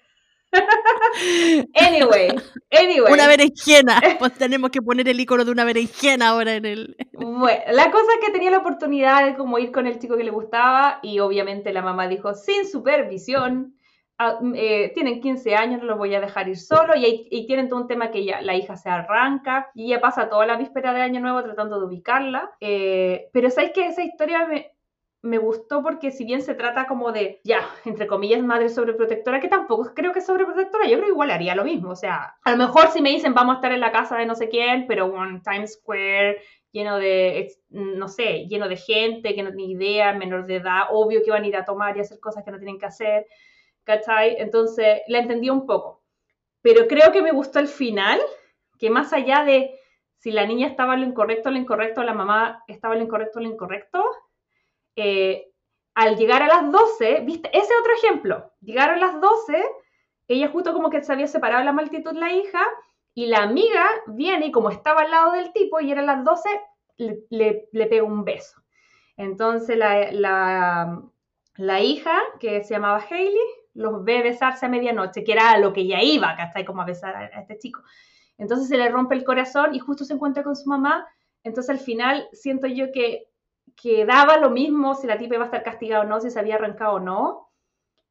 Anyway, anyway. Una berenjena. Pues tenemos que poner el icono de una berenjena ahora en el. Bueno, la cosa es que tenía la oportunidad de como ir con el chico que le gustaba y obviamente la mamá dijo sin supervisión ah, eh, tienen 15 años, no los voy a dejar ir solo y, y tienen todo un tema que ya la hija se arranca y ella pasa toda la víspera de Año Nuevo tratando de ubicarla. Eh, pero sabes que esa historia me, me gustó porque si bien se trata como de, ya, entre comillas, madre sobreprotectora, que tampoco creo que sobreprotectora, yo creo que igual haría lo mismo. O sea, a lo mejor si me dicen vamos a estar en la casa de no sé quién, pero un Times Square lleno de, no sé, lleno de gente que no tiene idea, menor de edad, obvio que van a ir a tomar y hacer cosas que no tienen que hacer, ¿cachai? Entonces, la entendí un poco. Pero creo que me gustó el final, que más allá de si la niña estaba en lo incorrecto lo incorrecto, la mamá estaba en lo incorrecto lo incorrecto, eh, al llegar a las 12, ¿viste? Ese otro ejemplo, llegaron a las 12, ella justo como que se había separado la multitud la hija, y la amiga viene y como estaba al lado del tipo y eran las 12, le, le, pega un beso. Entonces la, la, hija, que se llamaba Hailey, los ve besarse a medianoche, que era a lo que ella iba, ¿cachai? Como a besar a, a este chico. Entonces se le rompe el corazón y justo se encuentra con su mamá. Entonces al final siento yo que que daba lo mismo si la tipa iba a estar castigada o no, si se había arrancado o no,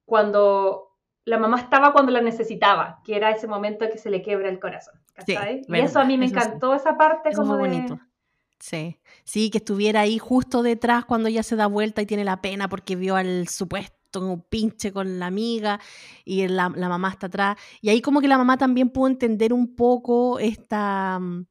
cuando la mamá estaba cuando la necesitaba, que era ese momento que se le quiebra el corazón. Sí, y eso a mí me encantó, esa parte como muy bonito. Sí, sí, que estuviera ahí justo detrás cuando ella se da vuelta y tiene la pena porque vio al supuesto pinche con la amiga y la, la mamá está atrás. Y ahí como que la mamá también pudo entender un poco esta mm,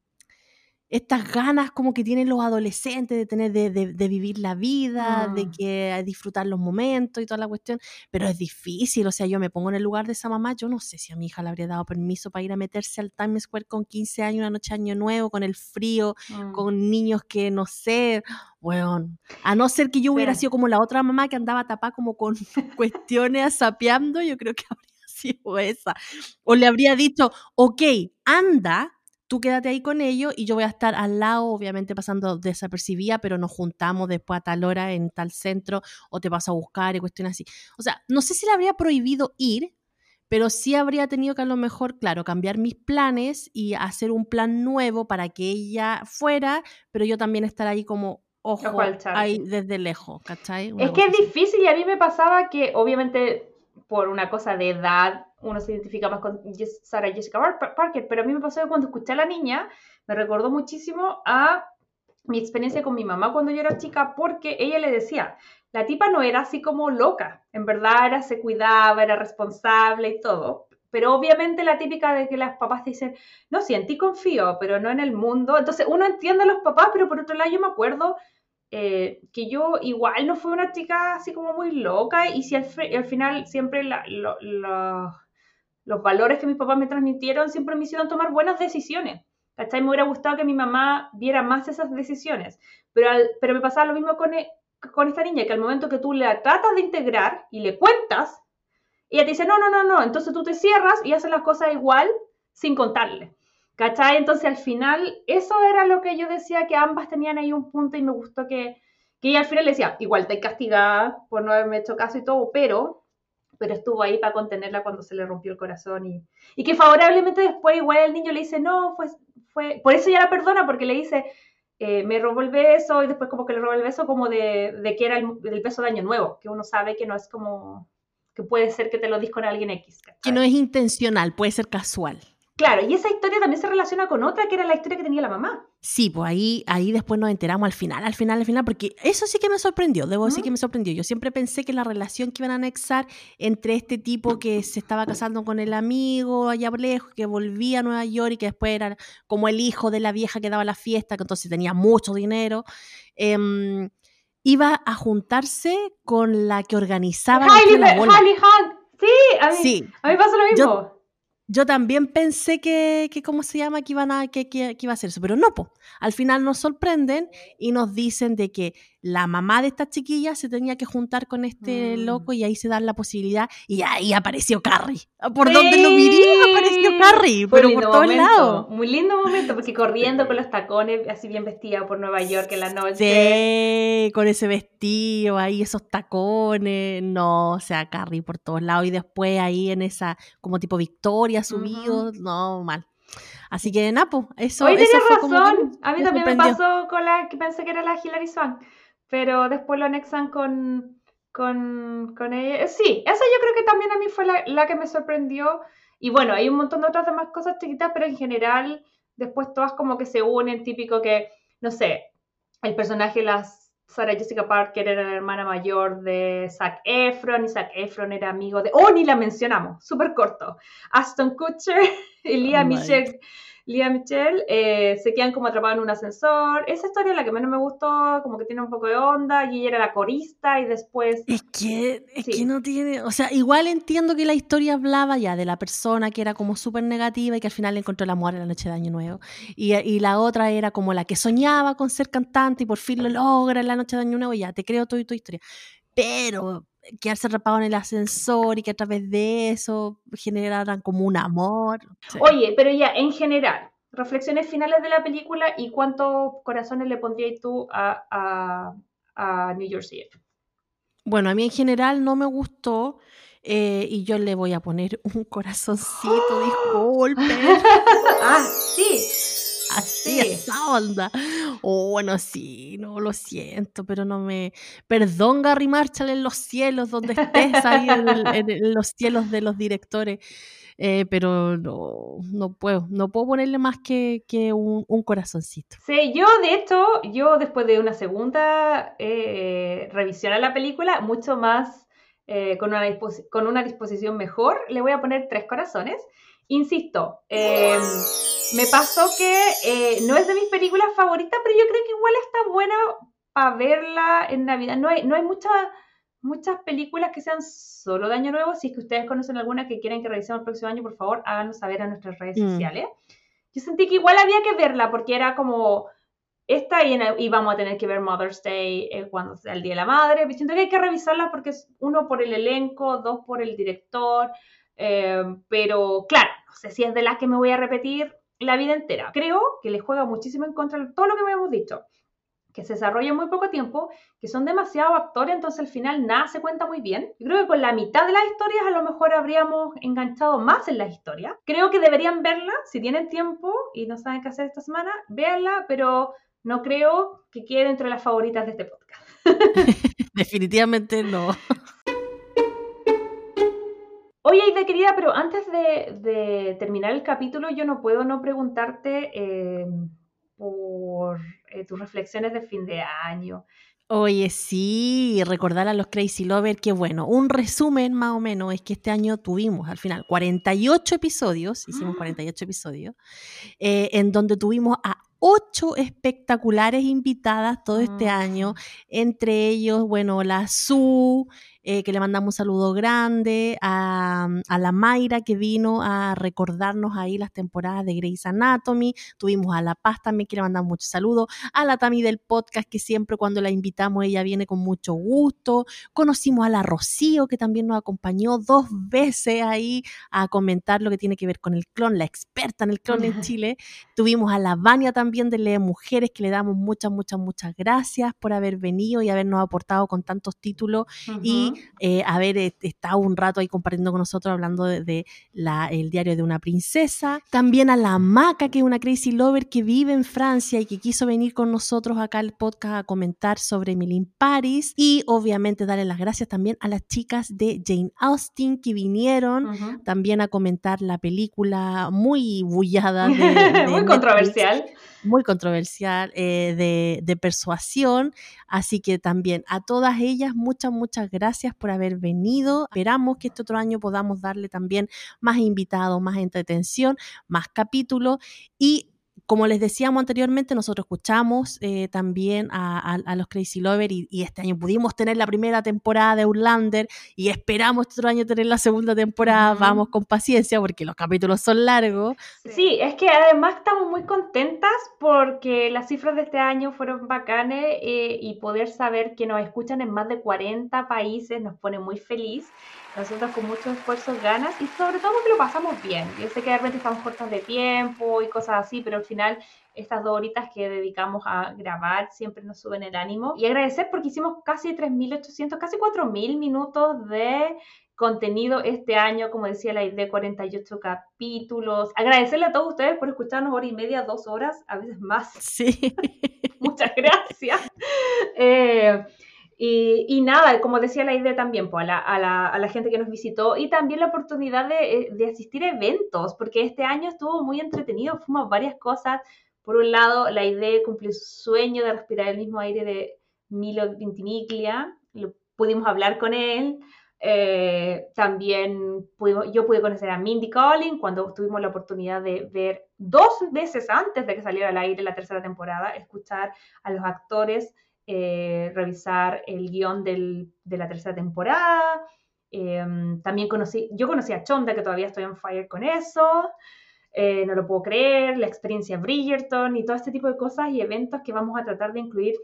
estas ganas como que tienen los adolescentes de tener de, de, vivir la vida, de mm. que disfrutar los momentos y toda la cuestión, pero es difícil, o sea, yo me pongo en el lugar de esa mamá, yo no sé si a mi hija le habría dado permiso para ir a meterse al Times Square con 15 años, una noche año nuevo, con el frío, mm. con niños que no sé, bueno, a no ser que yo hubiera sido como la otra mamá que andaba tapada como con cuestiones sapeando, yo creo que habría sido esa. O le habría dicho, ok, anda, tú quédate ahí con ellos y yo voy a estar al lado, obviamente pasando desapercibida, pero nos juntamos después a tal hora en tal centro o te vas a buscar y cuestiones así. O sea, no sé si le habría prohibido ir, pero sí habría tenido que a lo mejor, claro, cambiar mis planes y hacer un plan nuevo para que ella fuera, pero yo también estar ahí como ojo, ahí desde lejos, ¿cachai? es que es difícil y a mí me pasaba que obviamente por una cosa de edad uno se identifica más con Sarah Jessica Parker, pero a mí me pasó que cuando escuché a la niña, me recordó muchísimo a mi experiencia con mi mamá cuando yo era chica, porque ella le decía, la tipa no era así como loca, en verdad era, se cuidaba, era responsable y todo, pero obviamente la típica de que las papás dicen, no, sí, en ti confío, pero no en el mundo, entonces uno entiende a los papás, pero por otro lado yo me acuerdo eh, que yo igual no fui una chica así como muy loca y si al, al final siempre los valores que mis papás me transmitieron siempre me hicieron tomar buenas decisiones. Me hubiera gustado que mi mamá viera más esas decisiones. Pero, pero me pasaba lo mismo con, e, con esta niña, que al momento que tú la tratas de integrar y le cuentas, ella te dice, no, no, no, no. Entonces tú te cierras y haces las cosas igual sin contarle. ¿Cachai? Entonces al final, eso era lo que yo decía que ambas tenían ahí un punto y me gustó que, que ella al final le decía, igual te castigada por no haberme hecho caso y todo, pero pero estuvo ahí para contenerla cuando se le rompió el corazón y, y que favorablemente después igual el niño le dice, no, pues fue, por eso ya la perdona, porque le dice, eh, me robó el beso y después como que le robó el beso como de, de que era el, el, beso de Año Nuevo, que uno sabe que no es como, que puede ser que te lo dis con alguien X. Que no es intencional, puede ser casual. Claro, y esa historia también se relaciona con otra que era la historia que tenía la mamá. Sí, pues ahí, ahí después nos enteramos al final, al final, al final, porque eso sí que me sorprendió, debo decir que me sorprendió. Yo siempre pensé que la relación que iban a anexar entre este tipo que se estaba casando con el amigo allá lejos, que volvía a Nueva York y que después era como el hijo de la vieja que daba la fiesta, que entonces tenía mucho dinero, em, iba a juntarse con la que organizaba Hailey, la Hailey Hunt. Sí, a mí, sí. a mí pasa lo mismo yo también pensé que, que, ¿cómo se llama? Que, iban a, que, que, iba a ser eso, pero no, po. al final nos sorprenden y nos dicen de que la mamá de esta chiquilla se tenía que juntar con este mm. loco y ahí se dan la posibilidad y ahí apareció Carrie. Por donde lo miré apareció Carrie, pero por todos lados. Muy lindo momento, porque corriendo con los tacones, así bien vestida por Nueva York en la noche. Sí, con ese vestido ahí, esos tacones, no, o sea, Carrie por todos lados y después ahí en esa como tipo Victoria subido, no, mal. Así que Napo, eso, Hoy eso fue razón. a mí también me pasó con la que pensé que era la Hilary Swank pero después lo anexan con, con, con ella. Eh, Sí, esa yo creo que también a mí fue la, la que me sorprendió. Y bueno, hay un montón de otras demás cosas chiquitas, pero en general, después todas como que se unen, típico que, no sé, el personaje de las Sarah Jessica Parker era la hermana mayor de Zac Efron y Zac Efron era amigo de... ¡Oh, ni la mencionamos! Súper corto. Aston Kutcher y Lea Oh Michelle, Lea Michelle eh, se quedan como atrapados en un ascensor. Esa historia es la que menos me gustó, como que tiene un poco de onda y ella era la corista y después... Es que, es Sí. que no tiene, o sea, igual entiendo que la historia hablaba ya de la persona que era como súper negativa y que al final encontró el amor en la noche de Año Nuevo. Y, y la otra era como la que soñaba con ser cantante y por fin lo logra en la noche de Año Nuevo, ya, te creo toda tu historia. Pero quedarse atrapado en el ascensor y que a través de eso generaran como un amor. sí. Oye, pero ya, en general, reflexiones finales de la película y cuántos corazones le pondrías tú a, a, a New Year's Eve. Bueno, a mí en general no me gustó eh, y yo le voy a poner un corazoncito, disculpe. ah, sí. Así, Sí. esa onda. Oh, bueno, sí, no, lo siento, pero no me... Perdón, Gary Marshall, en los cielos, donde estés, ahí en, el- en el- los cielos de los directores, eh, pero no, no puedo, no puedo ponerle más que, que un, un corazoncito. Sí, yo de hecho, yo después de una segunda eh, revisión a la película, mucho más eh, con, una con una disposición mejor, le voy a poner tres corazones. Insisto, eh, me pasó que eh, no es de mis películas favoritas, pero yo creo que igual está buena para verla en Navidad. No hay, no hay muchas muchas películas que sean solo de Año Nuevo. Si es que ustedes conocen alguna que quieren que revisemos el próximo año, por favor, háganos saber a nuestras redes Mm. sociales. Yo sentí que igual había que verla porque era como esta y, en- y vamos a tener que ver Mother's Day eh, cuando sea el Día de la Madre. Siento que hay que revisarla porque es uno por el elenco, dos por el director. eh, pero claro, no sé si es de las que me voy a repetir la vida entera. Creo que le juega muchísimo en contra de todo lo que me hemos dicho. Que se desarrolla en muy poco tiempo, que son demasiados actores, entonces al final nada se cuenta muy bien. Yo creo que con la mitad de las historias a lo mejor habríamos enganchado más en las historias. Creo que deberían verla, si tienen tiempo y no saben qué hacer esta semana, véanla, pero no creo que quede entre las favoritas de este podcast. Definitivamente no. Oye, Aida querida, pero antes de, de terminar el capítulo, yo no puedo no preguntarte eh, por eh, tus reflexiones de fin de año. Oye, sí, recordar a los Crazy Lovers que bueno, un resumen más o menos es que este año tuvimos al final 48 episodios, hicimos Ah. 48 episodios, eh, en donde tuvimos a ocho espectaculares invitadas todo este año, Mm. entre ellos, bueno, la Su, eh, que le mandamos un saludo grande, a, a la Mayra que vino a recordarnos ahí las temporadas de Grey's Anatomy, tuvimos a La Paz también que le mandamos muchos saludos, a la Tami del podcast que siempre cuando la invitamos ella viene con mucho gusto, conocimos a la Rocío que también nos acompañó dos veces ahí a comentar lo que tiene que ver con el clon, la experta en el clon en Chile, tuvimos a la Vania también de Lee Mujeres que le damos muchas, muchas, muchas gracias por haber venido y habernos aportado con tantos títulos. Y. eh, haber estado un rato ahí compartiendo con nosotros hablando de, de la, el diario de una princesa. También a la Maca, que es una crazy lover que vive en Francia y que quiso venir con nosotros acá al podcast a comentar sobre Emily in Paris. Y obviamente darle las gracias también a las chicas de Jane Austen que vinieron también a comentar la película muy bullada de, de Muy Netflix, controversial. muy controversial eh, de, de persuasión. Así que también a todas ellas, muchas, muchas gracias por haber venido. Esperamos que este otro año podamos darle también más invitados, más entretención, más capítulos y como les decíamos anteriormente, nosotros escuchamos eh, también a, a- a los Crazy Lovers y, y este año pudimos tener la primera temporada de Outlander y esperamos este otro año tener la segunda temporada. Vamos con paciencia porque los capítulos son largos. Sí, es que además estamos muy contentas porque las cifras de este año fueron bacanes eh, y poder saber que nos escuchan en más de 40 países nos pone muy feliz. Nosotros con mucho esfuerzo ganas y sobre todo porque lo pasamos bien. Yo sé que de repente estamos cortas de tiempo y cosas así, pero al final estas dos horitas que dedicamos a grabar siempre nos suben el ánimo. Y agradecer porque hicimos casi 3.800, casi 4.000 minutos de contenido este año, como decía la idea, 48 capítulos. Agradecerle a todos ustedes por escucharnos hora y media, dos horas, a veces más. Sí. Muchas gracias. Eh, Y, nada, como decía la idea también, pues, a, la, gente que nos visitó y también la oportunidad de, de, asistir a eventos, porque este año estuvo muy entretenido, fuimos varias cosas. Por un lado, la idea cumplió su sueño de respirar el mismo aire de Milo Vintimiglia, pudimos hablar con él. Eh, también yo pude conocer a Mindy Collin cuando tuvimos la oportunidad de ver dos veces antes de que saliera al aire la tercera temporada, escuchar a los actores eh, revisar el guion de la tercera temporada. Em, también conocí, yo conocí a Chonda, que todavía estoy en fire con eso. Eh, no lo puedo creer, la experiencia Bridgerton y todo este tipo de cosas y eventos que vamos a tratar de incluir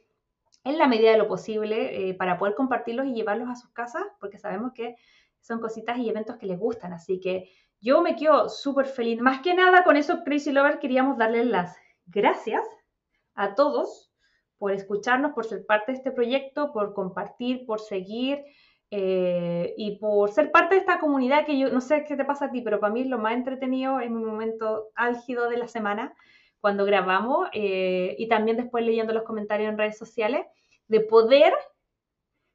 en la medida de lo posible eh, para poder compartirlos y llevarlos a sus casas, porque sabemos que son cositas y eventos que les gustan. Así que yo me quedo súper feliz. Más que nada con eso, Crazy Lover, queríamos darles las gracias a todos por escucharnos, por ser parte de este proyecto, por compartir, por seguir eh, y por ser parte de esta comunidad que yo no sé qué te pasa a ti, pero para mí es lo más entretenido en mi momento álgido de la semana cuando grabamos eh, y también después leyendo los comentarios en redes sociales, de poder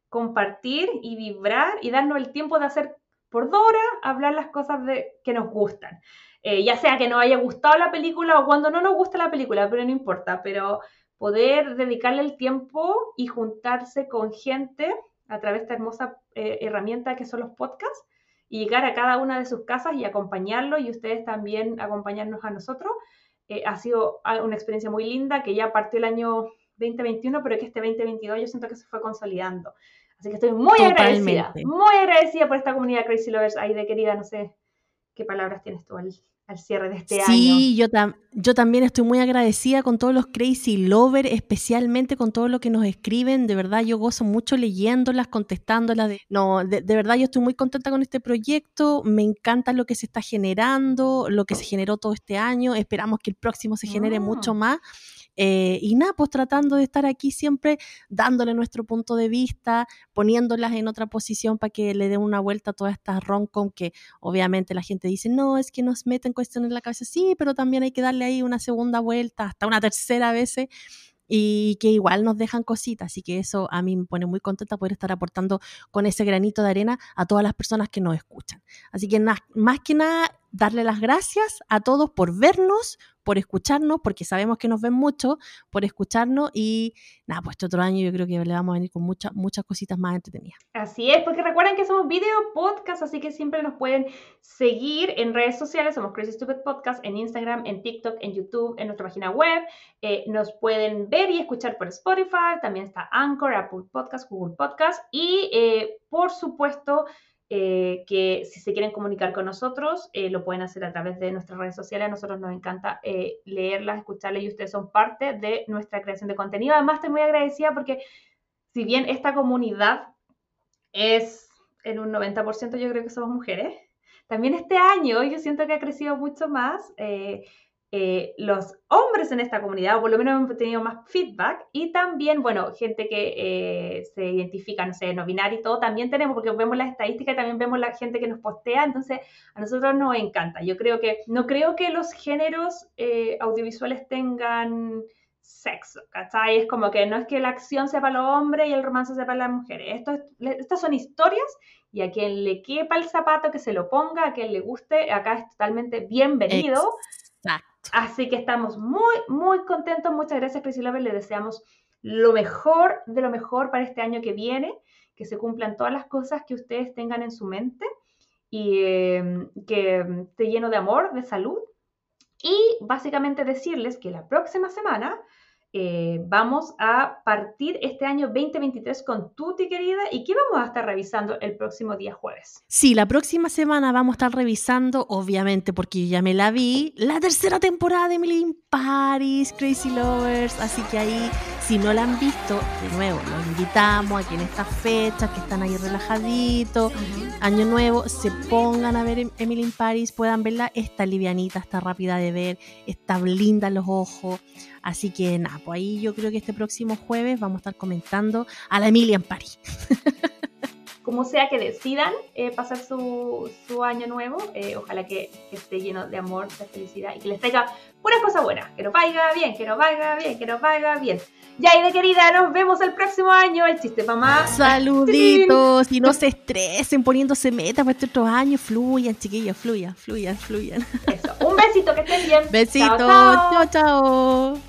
compartir y vibrar y darnos el tiempo de hacer por dos hablar las cosas de, que nos gustan. Eh, ya sea que nos haya gustado la película o cuando no nos gusta la película, pero no importa, pero poder dedicarle el tiempo y juntarse con gente a través de esta hermosa eh, herramienta que son los podcasts y llegar a cada una de sus casas y acompañarlo y ustedes también acompañarnos a nosotros. Eh, ha sido una experiencia muy linda que ya partió el año 2021, pero que este 2022 yo siento que se fue consolidando. Así que estoy muy agradecida, muy agradecida por esta comunidad Crazy Lovers. Ahí de querida, no sé qué palabras tienes tú al, al cierre de este año. Sí, yo, yo también estoy muy agradecida con todos los Crazy Lovers, especialmente con todo lo que nos escriben. De verdad, yo gozo mucho leyéndolas, contestándolas. De, no, de, verdad, yo estoy muy contenta con este proyecto. Me encanta lo que se está generando, lo que se generó todo este año. Esperamos que el próximo se genere mucho ah. más. Eh, y nada, pues tratando de estar aquí siempre dándole nuestro punto de vista, poniéndolas en otra posición para que le den una vuelta a todas estas roncom que obviamente la gente dice, no, es que nos meten cuestiones en la cabeza, sí, pero también hay que darle ahí una segunda vuelta, hasta una tercera vez y que igual nos dejan cositas. Así que eso a mí me pone muy contenta poder estar aportando con ese granito de arena a todas las personas que nos escuchan. Así que más que nada, darle las gracias a todos por vernos, por escucharnos, porque sabemos que nos ven mucho, por escucharnos y nada, pues este otro año yo creo que le vamos a venir con muchas, muchas cositas más entretenidas. Así es, porque recuerden que somos video podcast, así que siempre nos pueden seguir en redes sociales, somos Crazy Stupid Podcast, en Instagram, en TikTok, en YouTube, en nuestra página web, eh, nos pueden ver y escuchar por Spotify, también está Anchor, Apple Podcast, Google Podcast. Y eh, por supuesto eh, que si se quieren comunicar con nosotros, eh, lo pueden hacer a través de nuestras redes sociales. A nosotros nos encanta eh, leerlas, escucharlas y ustedes son parte de nuestra creación de contenido. Además, estoy muy agradecida porque si bien esta comunidad es en un 90% yo creo que somos mujeres, también este año yo siento que ha crecido mucho más eh, los hombres en esta comunidad, o por lo menos hemos tenido más feedback, y también, bueno, gente que eh, se identifica, no sé, no binario y todo, también tenemos, porque vemos las estadísticas, también vemos la gente que nos postea, entonces a nosotros nos encanta. Yo creo que, no creo que los géneros eh, audiovisuales tengan sexo, ¿cachai? Es como que no es que la acción sea para los hombres y el romance sea para las mujeres. Esto estas son historias y a quien le quepa el zapato que se lo ponga, a quien le guste, acá es totalmente bienvenido. Así que estamos muy, muy contentos. Muchas gracias, Lover. Le deseamos lo mejor de lo mejor para este año que viene, que se cumplan todas las cosas que ustedes tengan en su mente y em, que esté lleno de amor, de salud. Y básicamente decirles que la próxima semana eh, vamos a partir este año 2023 con Tuti, querida. ¿Y qué vamos a estar revisando el próximo día jueves? Sí, la próxima semana vamos a estar revisando, obviamente, porque yo ya me la vi, la tercera temporada de Emily in Paris, Crazy Lovers. Así que ahí, si no la han visto, de nuevo, los invitamos a que en estas fechas, que están ahí relajaditos, año nuevo, se pongan a ver Emily in Paris, puedan verla. Está livianita, está rápida de ver, está linda en los ojos. Así que nada, pues ahí yo creo que este próximo jueves vamos a estar comentando a la Emilia en París. como sea que decidan eh, pasar su, su, año nuevo, eh, ojalá que, esté lleno de amor, de felicidad y que les traiga puras cosas buenas. Que nos vaya bien, que nos vaya bien, que nos vaya bien. Ya, y de querida, nos vemos el próximo año. El chiste, mamá. Saluditos. y no se estresen poniéndose metas para estos años. Fluyan, chiquillos, fluyan, fluyan, fluyan. Eso. Un besito, que estén bien. Besito. chao. chao.